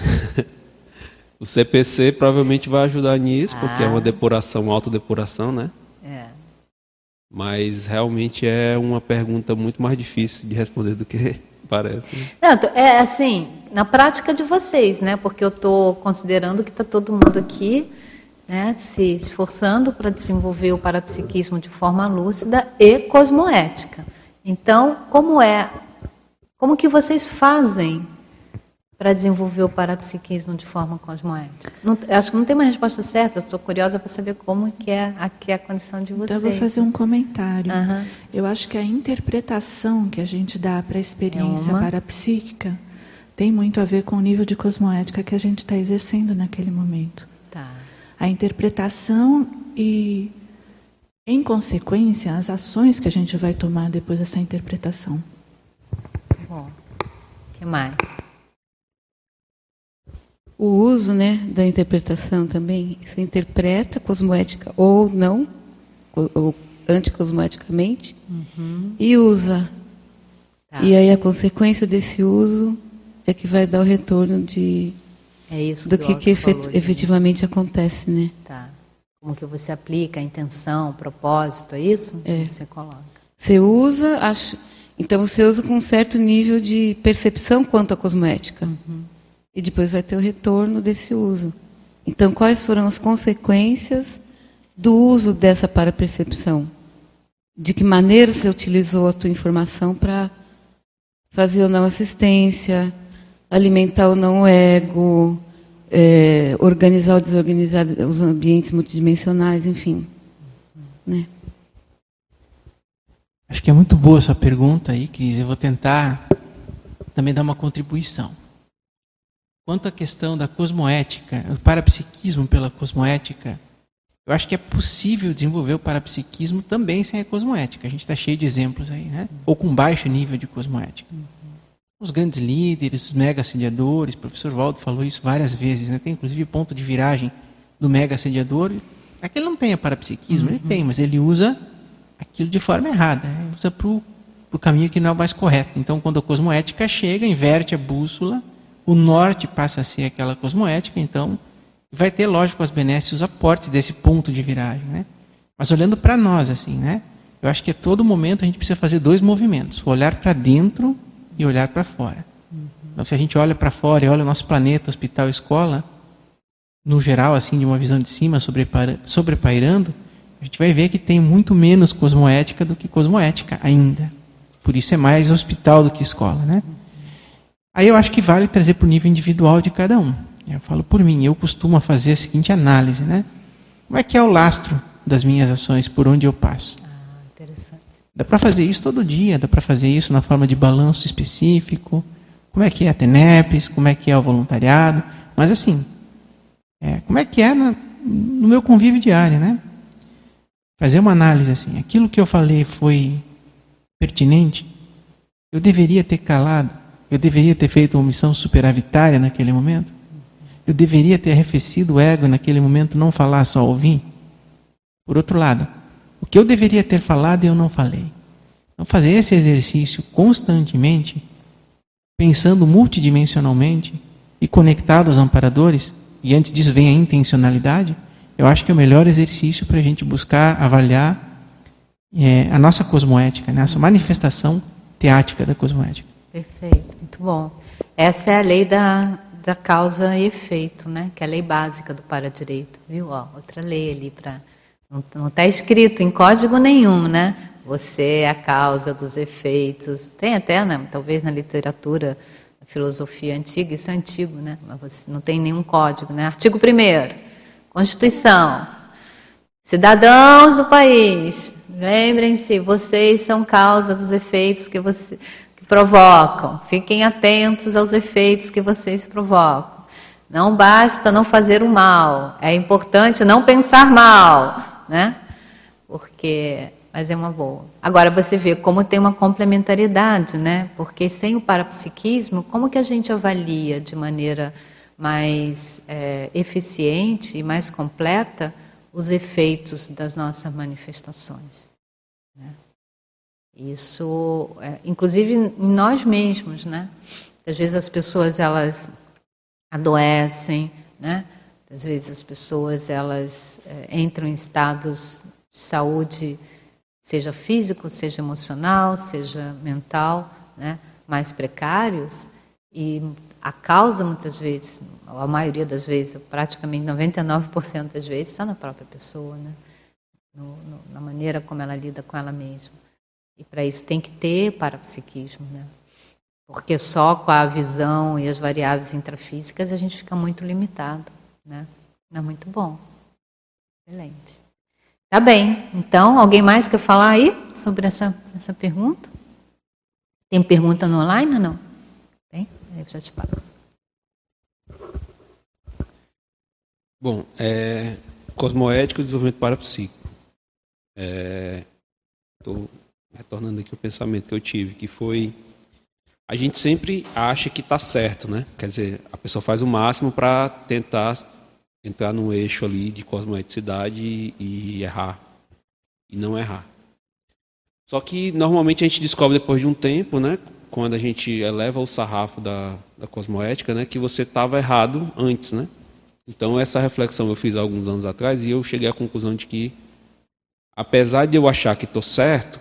<laughs> o CPC provavelmente vai ajudar nisso, ah. porque é uma ah. depuração, autodepuração, né? Mas realmente é uma pergunta muito mais difícil de responder do que <laughs> parece. Não, é assim, na prática de vocês, né? Porque eu estou considerando que está todo mundo aqui né, se esforçando para desenvolver o parapsiquismo de forma lúcida e cosmoética. Então, como é, como que vocês fazem para desenvolver o parapsiquismo de forma cosmoética? Não, acho que não tem uma resposta certa, estou curiosa para saber como que é, aqui é a condição de vocês. Então, eu vou fazer um comentário. Uhum. Eu acho que a interpretação que a gente dá para a experiência é parapsíquica tem muito a ver com o nível de cosmoética que a gente está exercendo naquele momento. Tá. A interpretação e, em consequência, as ações que a gente vai tomar depois dessa interpretação. Bom, o que mais? o uso né, da interpretação também. Você interpreta cosmoética ou não, ou anticosmoeticamente, uhum. e usa. Tá. E aí a consequência desse uso é que vai dar o retorno de é isso do que, que, efet efetivamente acontece, né? Tá. Como que você aplica a intenção, o propósito, é isso? É. Você coloca. Você usa, acho, então você usa com um certo nível de percepção quanto à cosmoética. Uhum e depois vai ter o retorno desse uso. Então, quais foram as consequências do uso dessa parapercepção? De que maneira você utilizou a tua informação para fazer ou não assistência, alimentar ou não o ego, é, organizar ou desorganizar os ambientes multidimensionais, enfim. Né? Acho que é muito boa a sua pergunta aí, Cris. Eu vou tentar também dar uma contribuição. Quanto à questão da cosmoética, o parapsiquismo pela cosmoética, eu acho que é possível desenvolver o parapsiquismo também sem a cosmoética. A gente está cheio de exemplos aí, né? Ou com baixo nível de cosmoética. Os grandes líderes, os mega assediadores, o professor Waldo falou isso várias vezes, né? Tem inclusive ponto de viragem do mega assediador. É que ele não tem a parapsiquismo, uhum. ele tem, mas ele usa aquilo de forma errada, né? usa para o caminho que não é o mais correto. Então, quando a cosmoética chega, inverte a bússola o norte passa a ser aquela cosmoética, então vai ter, lógico, as benesses, os aportes desse ponto de viragem. Né? Mas olhando para nós, assim, né? eu acho que a todo momento a gente precisa fazer dois movimentos: olhar para dentro e olhar para fora. Então, se a gente olha para fora e olha o nosso planeta, hospital, escola, no geral, assim, de uma visão de cima, sobrepairando, a gente vai ver que tem muito menos cosmoética do que cosmoética ainda. Por isso é mais hospital do que escola, né? Aí eu acho que vale trazer para o nível individual de cada um. Eu falo por mim, eu costumo fazer a seguinte análise, né? Como é que é o lastro das minhas ações, por onde eu passo? Dá para fazer isso todo dia, dá para fazer isso na forma de balanço específico. Como é que é a TENEPES, como é que é o voluntariado. Mas assim, é, como é que é na, no meu convívio diário, né? Fazer uma análise assim, aquilo que eu falei foi pertinente? Eu deveria ter calado? Eu deveria ter feito uma missão superavitária naquele momento? Eu deveria ter arrefecido o ego naquele momento, não falar só ouvir? Por outro lado, o que eu deveria ter falado eu não falei? Então, fazer esse exercício constantemente, pensando multidimensionalmente e conectado aos amparadores, e antes disso vem a intencionalidade, eu acho que é o melhor exercício para a gente buscar avaliar é, a nossa cosmoética, né? a nossa manifestação teática da cosmoética. Perfeito, muito bom. Essa é a lei da, da causa e efeito, né? Que é a lei básica do para-direito, viu? Ó, outra lei ali para não está escrito em código nenhum, né? Você é a causa dos efeitos. Tem até, né, talvez na literatura, na filosofia antiga, isso é antigo, né? Mas não tem nenhum código, né? Artigo 1 Constituição. Cidadãos do país, lembrem-se, vocês são causa dos efeitos que, você, que provocam. Fiquem atentos aos efeitos que vocês provocam. Não basta não fazer o mal, é importante não pensar mal, né? Porque, mas é uma boa. Agora você vê como tem uma complementariedade, né? Porque sem o parapsiquismo, como que a gente avalia de maneira mais é, eficiente e mais completa os efeitos das nossas manifestações? Né? Isso, é, inclusive em nós mesmos, né? Às vezes as pessoas elas adoecem, né? Às vezes as pessoas elas é, entram em estados de saúde, seja físico, seja emocional, seja mental, né? mais precários e a causa muitas vezes, a maioria das vezes, praticamente 99% das vezes, está na própria pessoa, né? No, no, na maneira como ela lida com ela mesma. E para isso tem que ter parapsiquismo, né? Porque só com a visão e as variáveis intrafísicas a gente fica muito limitado, né? Não é muito bom. Excelente. Tá bem. Então, alguém mais quer falar aí sobre essa, essa pergunta? Tem pergunta no online ou não? Tem? Aí eu já te passo. Bom, é, cosmoético e desenvolvimento parapsíquico. Estou é, retornando aqui o pensamento que eu tive, que foi a gente sempre acha que está certo, né? Quer dizer, a pessoa faz o máximo para tentar entrar no eixo ali de cosmoeticidade e, errar. E não errar. Só que normalmente a gente descobre depois de um tempo, né? Quando a gente eleva o sarrafo da, da cosmoética, né? Que você estava errado antes, né? Então essa reflexão eu fiz há alguns anos atrás e eu cheguei à conclusão de que, apesar de eu achar que estou certo,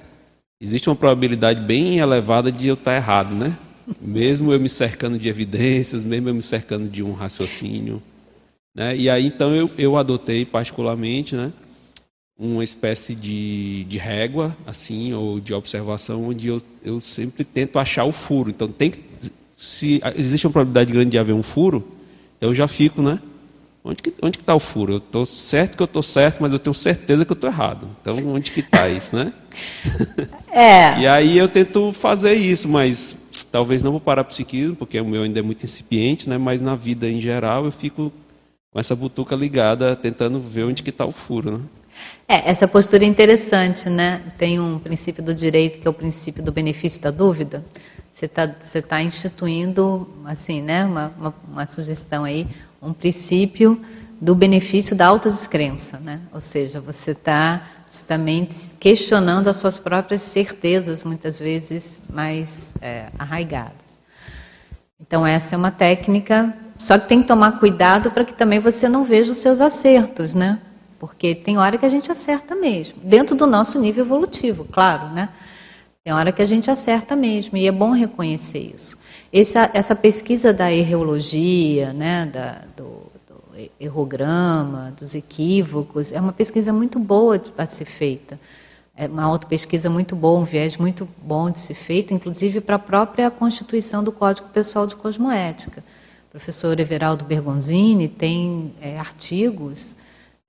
existe uma probabilidade bem elevada de eu estar errado, né? Mesmo eu me cercando de evidências, mesmo eu me cercando de um raciocínio. Né? E aí, então, eu, eu adotei particularmente né, uma espécie de, de régua, assim, ou de observação, onde eu, eu sempre tento achar o furo. Então, tem que, se existe uma probabilidade grande de haver um furo, eu já fico, né? Onde que onde está o furo? Eu estou certo que eu estou certo, mas eu tenho certeza que eu estou errado. Então, onde que está isso, né? <laughs> É. e aí eu tento fazer isso, mas talvez não vou parar psiquismo, porque o meu ainda é muito incipiente, né? Mas na vida em geral eu fico com essa butuca ligada, tentando ver onde que está o furo, né? É, essa postura é interessante, né? Tem um princípio do direito que é o princípio do benefício da dúvida. Você está você tá instituindo, assim, né? Uma, uma, uma sugestão aí, um princípio do benefício da autodescrença, né? Ou seja, você está justamente questionando as suas próprias certezas, muitas vezes mais é, arraigadas. Então, essa é uma técnica, só que tem que tomar cuidado para que também você não veja os seus acertos, né? Porque tem hora que a gente acerta mesmo, dentro do nosso nível evolutivo, claro, né? Tem hora que a gente acerta mesmo, e é bom reconhecer isso. Essa, essa pesquisa da erreologia, né, da, do, do errograma, dos equívocos, é uma pesquisa muito boa para ser feita. É uma autopesquisa muito boa, um viés muito bom de ser feito, inclusive para a própria constituição do Código Pessoal de Cosmoética. Professor Everaldo Bergonzini tem é, artigos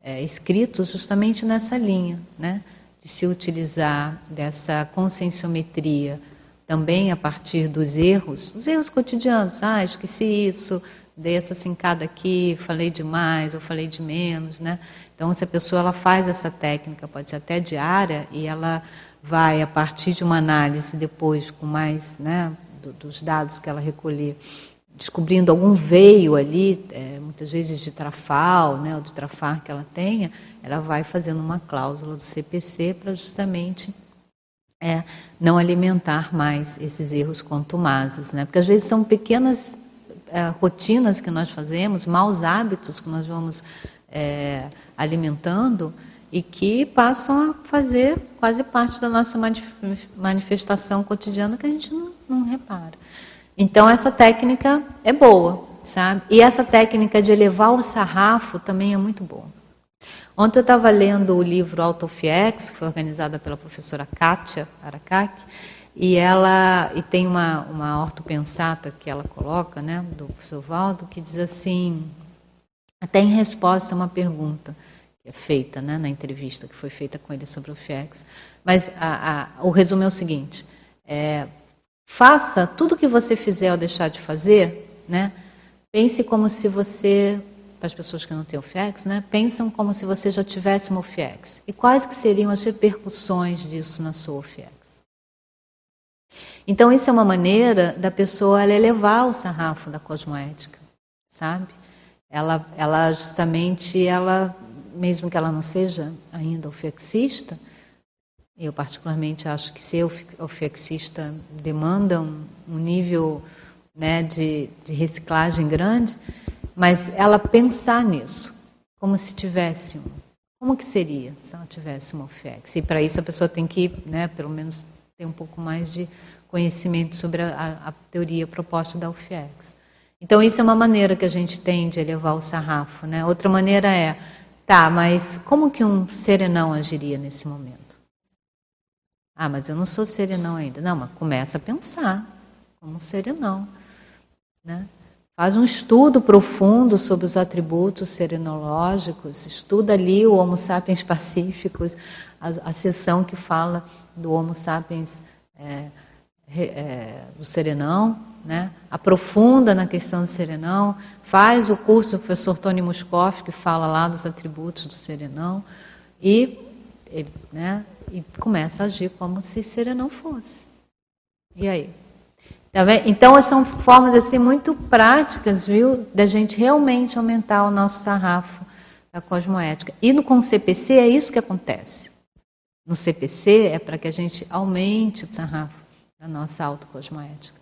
é, escritos justamente nessa linha, né, de se utilizar dessa conscienciometria também a partir dos erros, os erros cotidianos. Ah, esqueci isso, dei essa cincada aqui, falei demais ou falei de menos, né? Então, se a pessoa ela faz essa técnica, pode ser até diária, e ela vai, a partir de uma análise depois, com mais, né, do, dos dados que ela recolher, descobrindo algum veio ali, é, muitas vezes de trafal, né, ou de trafar que ela tenha, ela vai fazendo uma cláusula do CPC para justamente é não alimentar mais esses erros contumazes, né? Porque às vezes são pequenas é, rotinas que nós fazemos, maus hábitos que nós vamos é, alimentando e que passam a fazer quase parte da nossa manifestação cotidiana que a gente não, não repara. Então essa técnica é boa, sabe? E essa técnica de elevar o sarrafo também é muito boa. Ontem eu estava lendo o livro Autofiex, que foi organizada pela professora Kátia Aracaki, e ela e tem uma, uma ortopensata que ela coloca, né, do professor Valdo, que diz assim, até em resposta a uma pergunta que é feita né, na entrevista que foi feita com ele sobre o FIEX. Mas a, a, o resumo é o seguinte: é, faça tudo o que você fizer ou deixar de fazer, né, pense como se você, para as pessoas que não têm o FIEX, né, pensam como se você já tivesse uma FIEX. E quais que seriam as repercussões disso na sua FIEX? Então, isso é uma maneira da pessoa elevar o sarrafo da cosmoética, sabe? ela, ela justamente, ela, mesmo que ela não seja ainda ofexista, eu particularmente acho que ser ofexista demanda um, um nível né, de, de reciclagem grande, mas ela pensar nisso, como se tivesse um. Como que seria se ela tivesse uma OFEX? E para isso a pessoa tem que, né, pelo menos, ter um pouco mais de conhecimento sobre a, a teoria proposta da UFEX. Então, isso é uma maneira que a gente tem de elevar o sarrafo. Né? Outra maneira é, tá, mas como que um serenão agiria nesse momento? Ah, mas eu não sou serenão ainda. Não, mas começa a pensar como serenão. Né? Faz um estudo profundo sobre os atributos serenológicos, estuda ali o Homo sapiens pacíficos, a, a sessão que fala do Homo sapiens é, é, do serenão, né? aprofunda na questão do serenão, faz o curso do professor Tony Muscoff, que fala lá dos atributos do serenão, e, ele, né, e começa a agir como se serenão fosse. E aí? Tá então, são formas assim, muito práticas, viu, da gente realmente aumentar o nosso sarrafo da cosmoética. E no, com o CPC é isso que acontece. No CPC é para que a gente aumente o sarrafo da nossa autocosmoética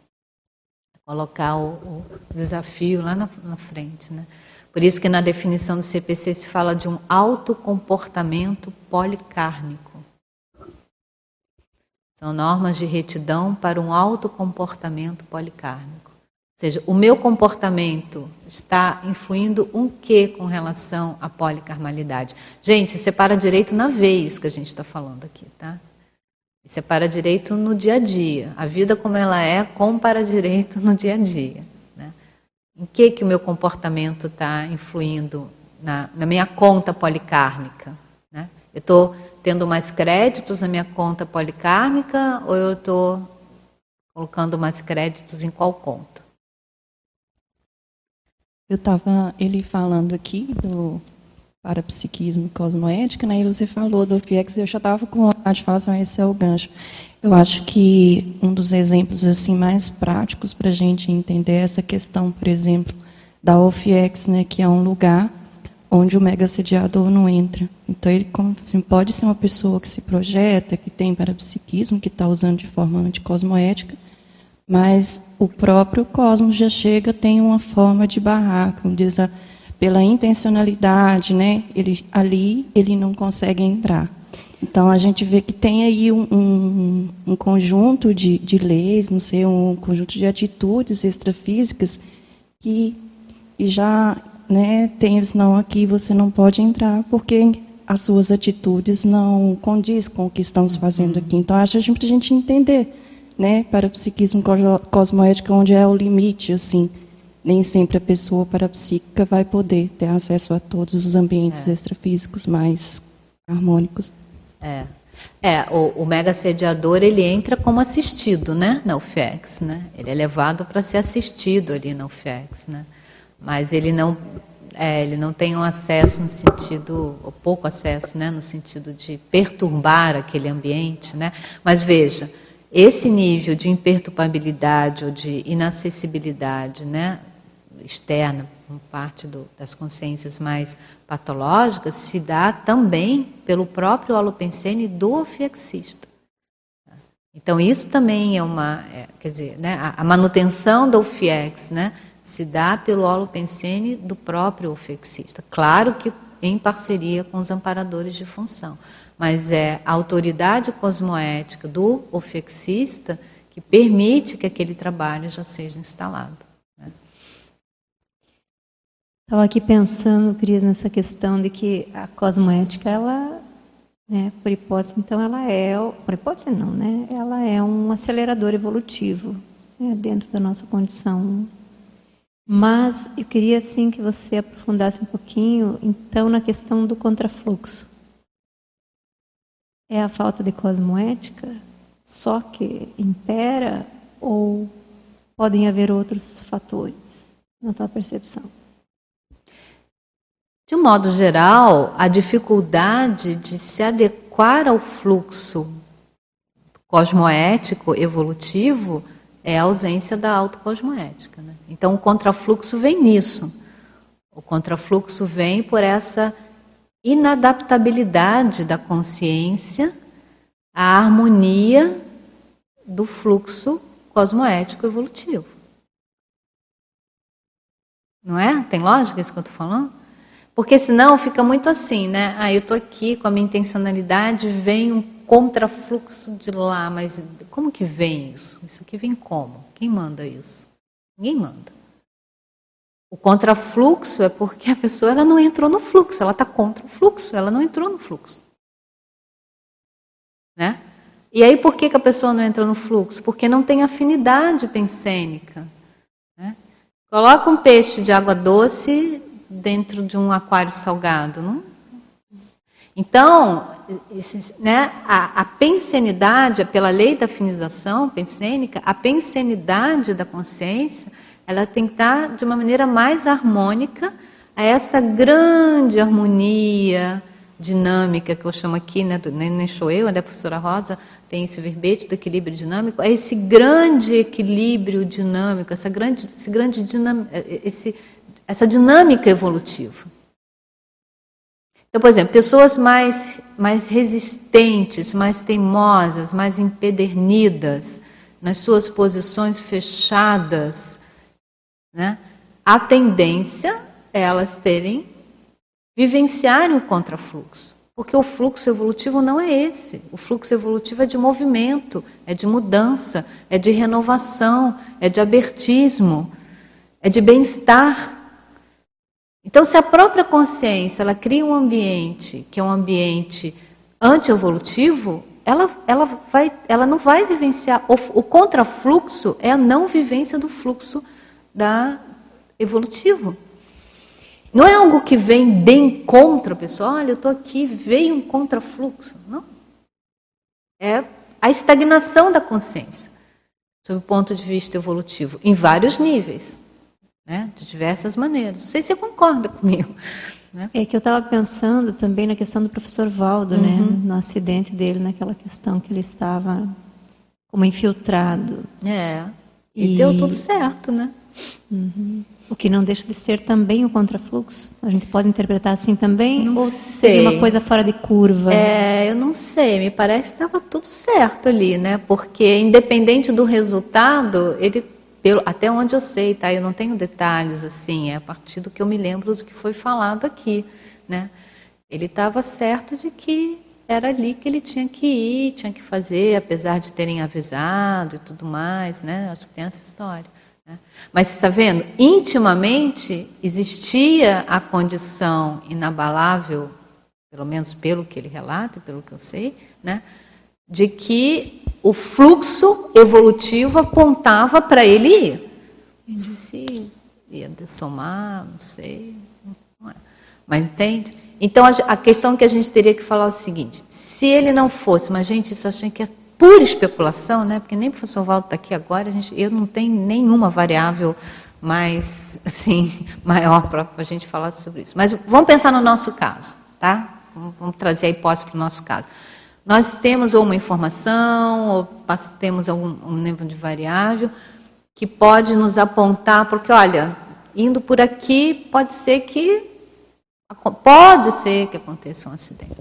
colocar o, o desafio lá na, na frente. Né? Por isso que na definição do CPC se fala de um autocomportamento policárnico. São normas de retidão para um autocomportamento policárnico. Ou seja, o meu comportamento está influindo um quê com relação à policarmalidade? Gente, separa direito na vez que a gente está falando aqui, tá? Isso é para direito no dia a dia. A vida como ela é, com para direito no dia a dia. Né? Em que, que o meu comportamento está influindo na, na, minha conta policármica? Né? Eu estou tendo mais créditos na minha conta policármica ou eu estou colocando mais créditos em qual conta? Eu estava ele falando aqui do parapsiquismo cosmoética, né? E você falou do FIEX, eu já estava com vontade de falar assim, esse é o gancho. Eu acho que um dos exemplos assim mais práticos para a gente entender essa questão, por exemplo, da OFIEX, né, que é um lugar onde o mega sediador não entra. Então ele assim, pode ser uma pessoa que se projeta, que tem parapsiquismo, que está usando de forma anticosmoética, mas o próprio cosmos já chega, tem uma forma de barrar, como diz a pela intencionalidade, né? Ele, ali ele não consegue entrar. Então a gente vê que tem aí um, um, um conjunto de, de, leis, não sei, um conjunto de atitudes extrafísicas que já né, tem não aqui você não pode entrar porque as suas atitudes não condiz com o que estamos fazendo aqui. Então acho que a gente entender, né, para o psiquismo cosmoético onde é o limite assim nem sempre a pessoa parapsíquica vai poder ter acesso a todos os ambientes é. extrafísicos mais harmônicos. É. É, o, o mega sediador ele entra como assistido, né, na UFEX, né? Ele é levado para ser assistido ali na UFEX, né? Mas ele não, é, ele não tem um acesso no sentido, ou pouco acesso, né, no sentido de perturbar aquele ambiente, né? Mas veja, esse nível de imperturbabilidade ou de inacessibilidade, né, externa, parte do, das consciências mais patológicas, se dá também pelo próprio holopensene do ofexista. Então, isso também é uma, é, quer dizer, né, a, a, manutenção do FIEX né, se dá pelo holopensene do próprio ofexista. Claro que em parceria com os amparadores de função, mas é a autoridade cosmoética do ofexista que permite que aquele trabalho já seja instalado. Estava aqui pensando, Cris, nessa questão de que a cosmoética, ela, né, por hipótese, então ela é, por hipótese não, né, ela é um acelerador evolutivo né, dentro da nossa condição. Mas eu queria, assim, que você aprofundasse um pouquinho, então, na questão do contrafluxo. É a falta de cosmoética só que impera ou podem haver outros fatores na tua percepção? De um modo geral, a dificuldade de se adequar ao fluxo cosmoético evolutivo é a ausência da autocosmoética. Né? Então, o contrafluxo vem nisso. O contrafluxo vem por essa inadaptabilidade da consciência à harmonia do fluxo cosmoético evolutivo. Não é? Tem lógica isso que eu estou falando? Porque senão fica muito assim, né? Ah, eu estou aqui com a minha intencionalidade, vem um contrafluxo de lá, mas como que vem isso? Isso aqui vem como? Quem manda isso? Ninguém manda. O contrafluxo é porque a pessoa ela não entrou no fluxo, ela está contra o fluxo, ela não entrou no fluxo. Né? E aí por que, que a pessoa não entra no fluxo? Porque não tem afinidade pensênica. Né? Coloca um peixe de água doce dentro de um aquário salgado. Não? Então, né, a, a pensenidade, pela lei da afinização pensênica, a pensenidade da consciência, ela tem que estar de uma maneira mais harmônica a essa grande harmonia dinâmica que eu chamo aqui, né, do, nem, sou eu, né, a professora Rosa tem esse verbete do equilíbrio dinâmico, é esse grande equilíbrio dinâmico, essa grande, esse grande dinam, esse, essa dinâmica evolutiva. Então, por exemplo, pessoas mais, mais resistentes, mais teimosas, mais empedernidas, nas suas posições fechadas, né? a tendência é elas terem, vivenciarem o contrafluxo. Porque o fluxo evolutivo não é esse. O fluxo evolutivo é de movimento, é de mudança, é de renovação, é de abertismo, é de bem-estar. Então, se a própria consciência ela cria um ambiente que é um ambiente anti-evolutivo, ela, ela, vai, ela não vai vivenciar. O, o contrafluxo é a não vivência do fluxo da evolutivo. Não é algo que vem de encontro a pessoa, olha, eu estou aqui, veio um contrafluxo. Não. É a estagnação da consciência, sob o ponto de vista evolutivo, em vários níveis né? de diversas maneiras. Não sei se você concorda comigo. Né? É que eu estava pensando também na questão do professor Valdo, né? uhum. né? no acidente dele, naquela questão que ele estava como infiltrado. É, e, e... deu tudo certo, né? Uhum. O que não deixa de ser também o contrafluxo? A gente pode interpretar assim também? Não ou sei. seria uma coisa fora de curva? É, eu não sei. Me parece que estava tudo certo ali, né? Porque independente do resultado, ele pelo, até onde eu sei, tá? Eu não tenho detalhes assim, é a partir do que eu me lembro do que foi falado aqui, né? Ele estava certo de que era ali que ele tinha que ir, tinha que fazer, apesar de terem avisado e tudo mais, né? Acho que tem essa história. Né? Mas está vendo? Intimamente existia a condição inabalável, pelo menos pelo que ele relata, pelo que eu sei, né? De que o fluxo evolutivo apontava para ele ir. Ele disse, ia somar, não sei. É. Mas entende? Então a questão que a gente teria que falar é o seguinte: se ele não fosse, mas gente, isso acho que é pura especulação, né? Porque nem o professor Valdo está aqui agora, gente, eu não tenho nenhuma variável mais <laughs> assim maior para a gente falar sobre isso. Mas vamos pensar no nosso caso, tá? Vamos trazer a hipótese para o nosso caso. Nós temos ou uma informação, ou temos algum um nível de variável que pode nos apontar, porque olha, indo por aqui, pode ser que pode ser que aconteça um acidente.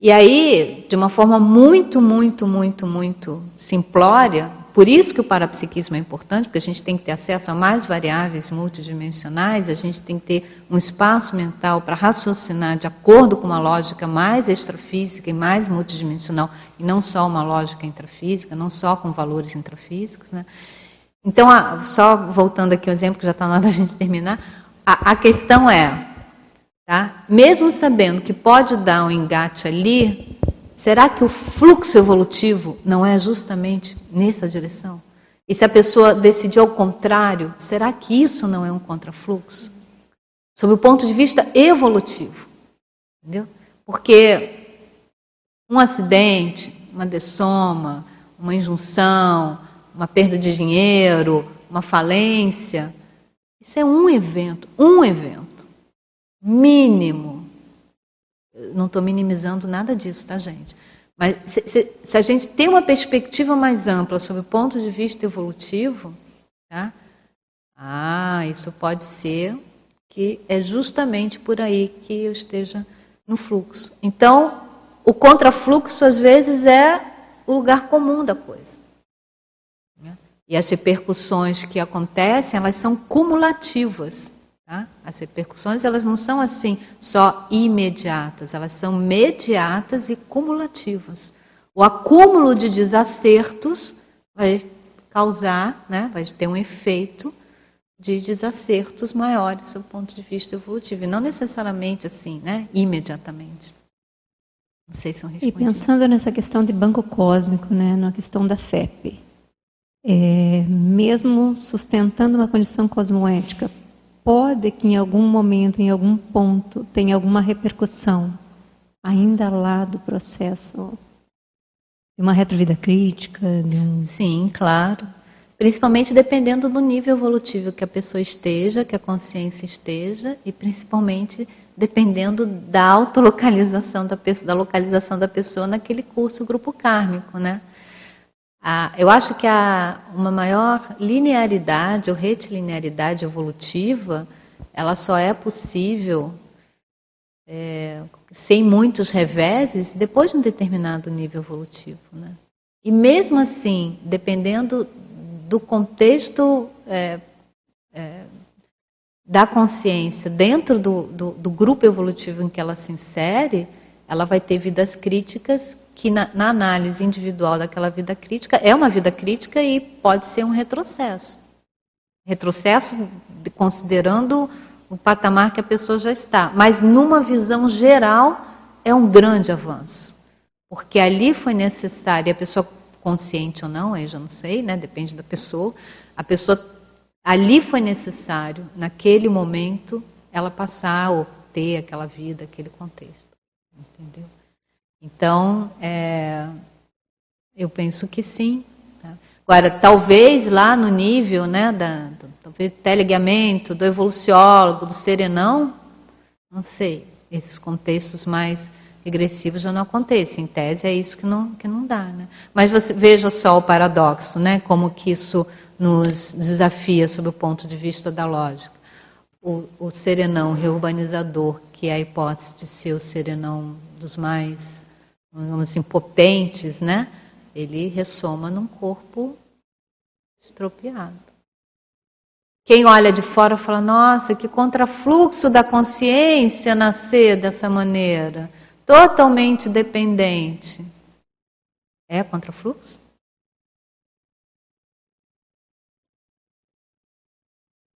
E aí, de uma forma muito, muito, muito, muito simplória, por isso que o parapsiquismo é importante, porque a gente tem que ter acesso a mais variáveis multidimensionais, a gente tem que ter um espaço mental para raciocinar de acordo com uma lógica mais extrafísica e mais multidimensional, e não só uma lógica intrafísica, não só com valores intrafísicos. Né? Então, só voltando aqui ao exemplo, que já está na hora da gente terminar, a, a questão é, tá? mesmo sabendo que pode dar um engate ali, será que o fluxo evolutivo não é justamente nessa direção? E se a pessoa decidir ao contrário, será que isso não é um contrafluxo? Sob o ponto de vista evolutivo. Entendeu? Porque um acidente, uma dessoma, uma injunção, uma perda de dinheiro, uma falência, isso é um evento, um evento mínimo. Não estou minimizando nada disso, tá, gente? Mas se, se, se, a gente tem uma perspectiva mais ampla sobre o ponto de vista evolutivo, tá? ah, isso pode ser que é justamente por aí que eu esteja no fluxo. Então, o contrafluxo, às vezes, é o lugar comum da coisa. Né? E as repercussões que acontecem, elas são cumulativas. Tá? As repercussões, elas não são assim só imediatas, elas são mediatas e cumulativas. O acúmulo de desacertos vai causar, né, vai ter um efeito de desacertos maiores do ponto de vista evolutivo, e não necessariamente assim, né, imediatamente. Não sei se eu E pensando nessa questão de banco cósmico, né, na questão da FEP, é, mesmo sustentando uma condição cosmoética, pode que em algum momento, em algum ponto, tenha alguma repercussão ainda lá do processo de uma retrovida crítica? Um... Sim, claro. Principalmente dependendo do nível evolutivo que a pessoa esteja, que a consciência esteja, e principalmente dependendo da autolocalização da pessoa, da localização da pessoa naquele curso grupo kármico, né? Eu acho que há uma maior linearidade ou retilinearidade evolutiva, ela só é possível é, sem muitos reveses depois de um determinado nível evolutivo, né? E mesmo assim, dependendo do contexto é, é, da consciência dentro do, do, do, grupo evolutivo em que ela se insere, ela vai ter vidas críticas que na, na, análise individual daquela vida crítica é uma vida crítica e pode ser um retrocesso. Retrocesso considerando o patamar que a pessoa já está, mas numa visão geral é um grande avanço, porque ali foi necessário a pessoa consciente ou não, aí já não sei, né? depende da pessoa. A pessoa, ali foi necessário, naquele momento, ela passar ou ter aquela vida, aquele contexto. Entendeu? Então, é, eu penso que sim. Tá? Agora, talvez lá no nível né, da, do, talvez teleguiamento, do evoluciólogo, do serenão, não sei, esses contextos mais regressivo já não acontece. Em tese é isso que não, que não dá. Né? Mas você veja só o paradoxo, né? como que isso nos desafia sob o ponto de vista da lógica. O, o serenão reurbanizador, que é a hipótese de ser o serenão dos mais, vamos assim, potentes, né? ele ressoma num corpo estropiado. Quem olha de fora fala, nossa, que contrafluxo da consciência nascer dessa maneira totalmente dependente, é contrafluxo?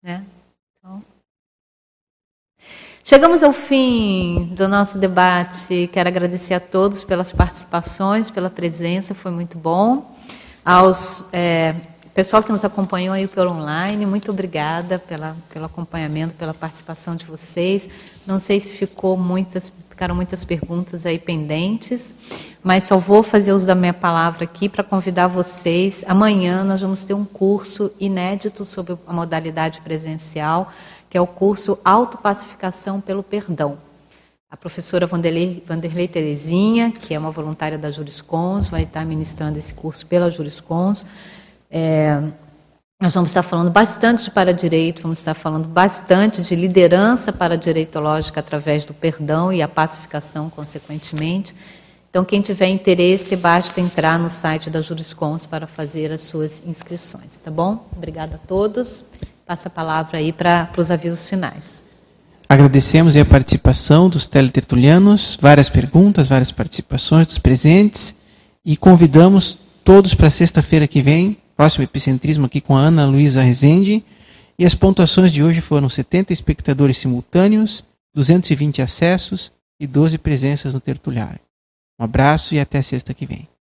Né? Chegamos ao fim do nosso debate. Quero agradecer a todos pelas participações, pela presença, foi muito bom. Aos é, pessoal que nos acompanhou aí pelo online, muito obrigada pela, pelo acompanhamento, pela participação de vocês. Não sei se ficou muitas Ficaram muitas perguntas aí pendentes, mas só vou fazer uso da minha palavra aqui para convidar vocês. Amanhã nós vamos ter um curso inédito sobre a modalidade presencial, que é o curso Autopacificação pelo Perdão. A professora Vanderlei, Terezinha, que é uma voluntária da Juriscons, vai estar ministrando esse curso pela Juriscons. É, nós vamos estar falando bastante de para-direito, vamos estar falando bastante de liderança para-direitológica através do perdão e a pacificação, consequentemente. Então, quem tiver interesse, basta entrar no site da Juriscons para fazer as suas inscrições, tá bom? Obrigada a todos. Passa a palavra aí para, os avisos finais. Agradecemos a participação dos teletertulianos, várias perguntas, várias participações dos presentes e convidamos todos para sexta-feira que vem próximo epicentrismo aqui com a Ana Luísa Rezende. E as pontuações de hoje foram 70 espectadores simultâneos, 220 acessos e 12 presenças no tertuliário. Um abraço e até sexta que vem.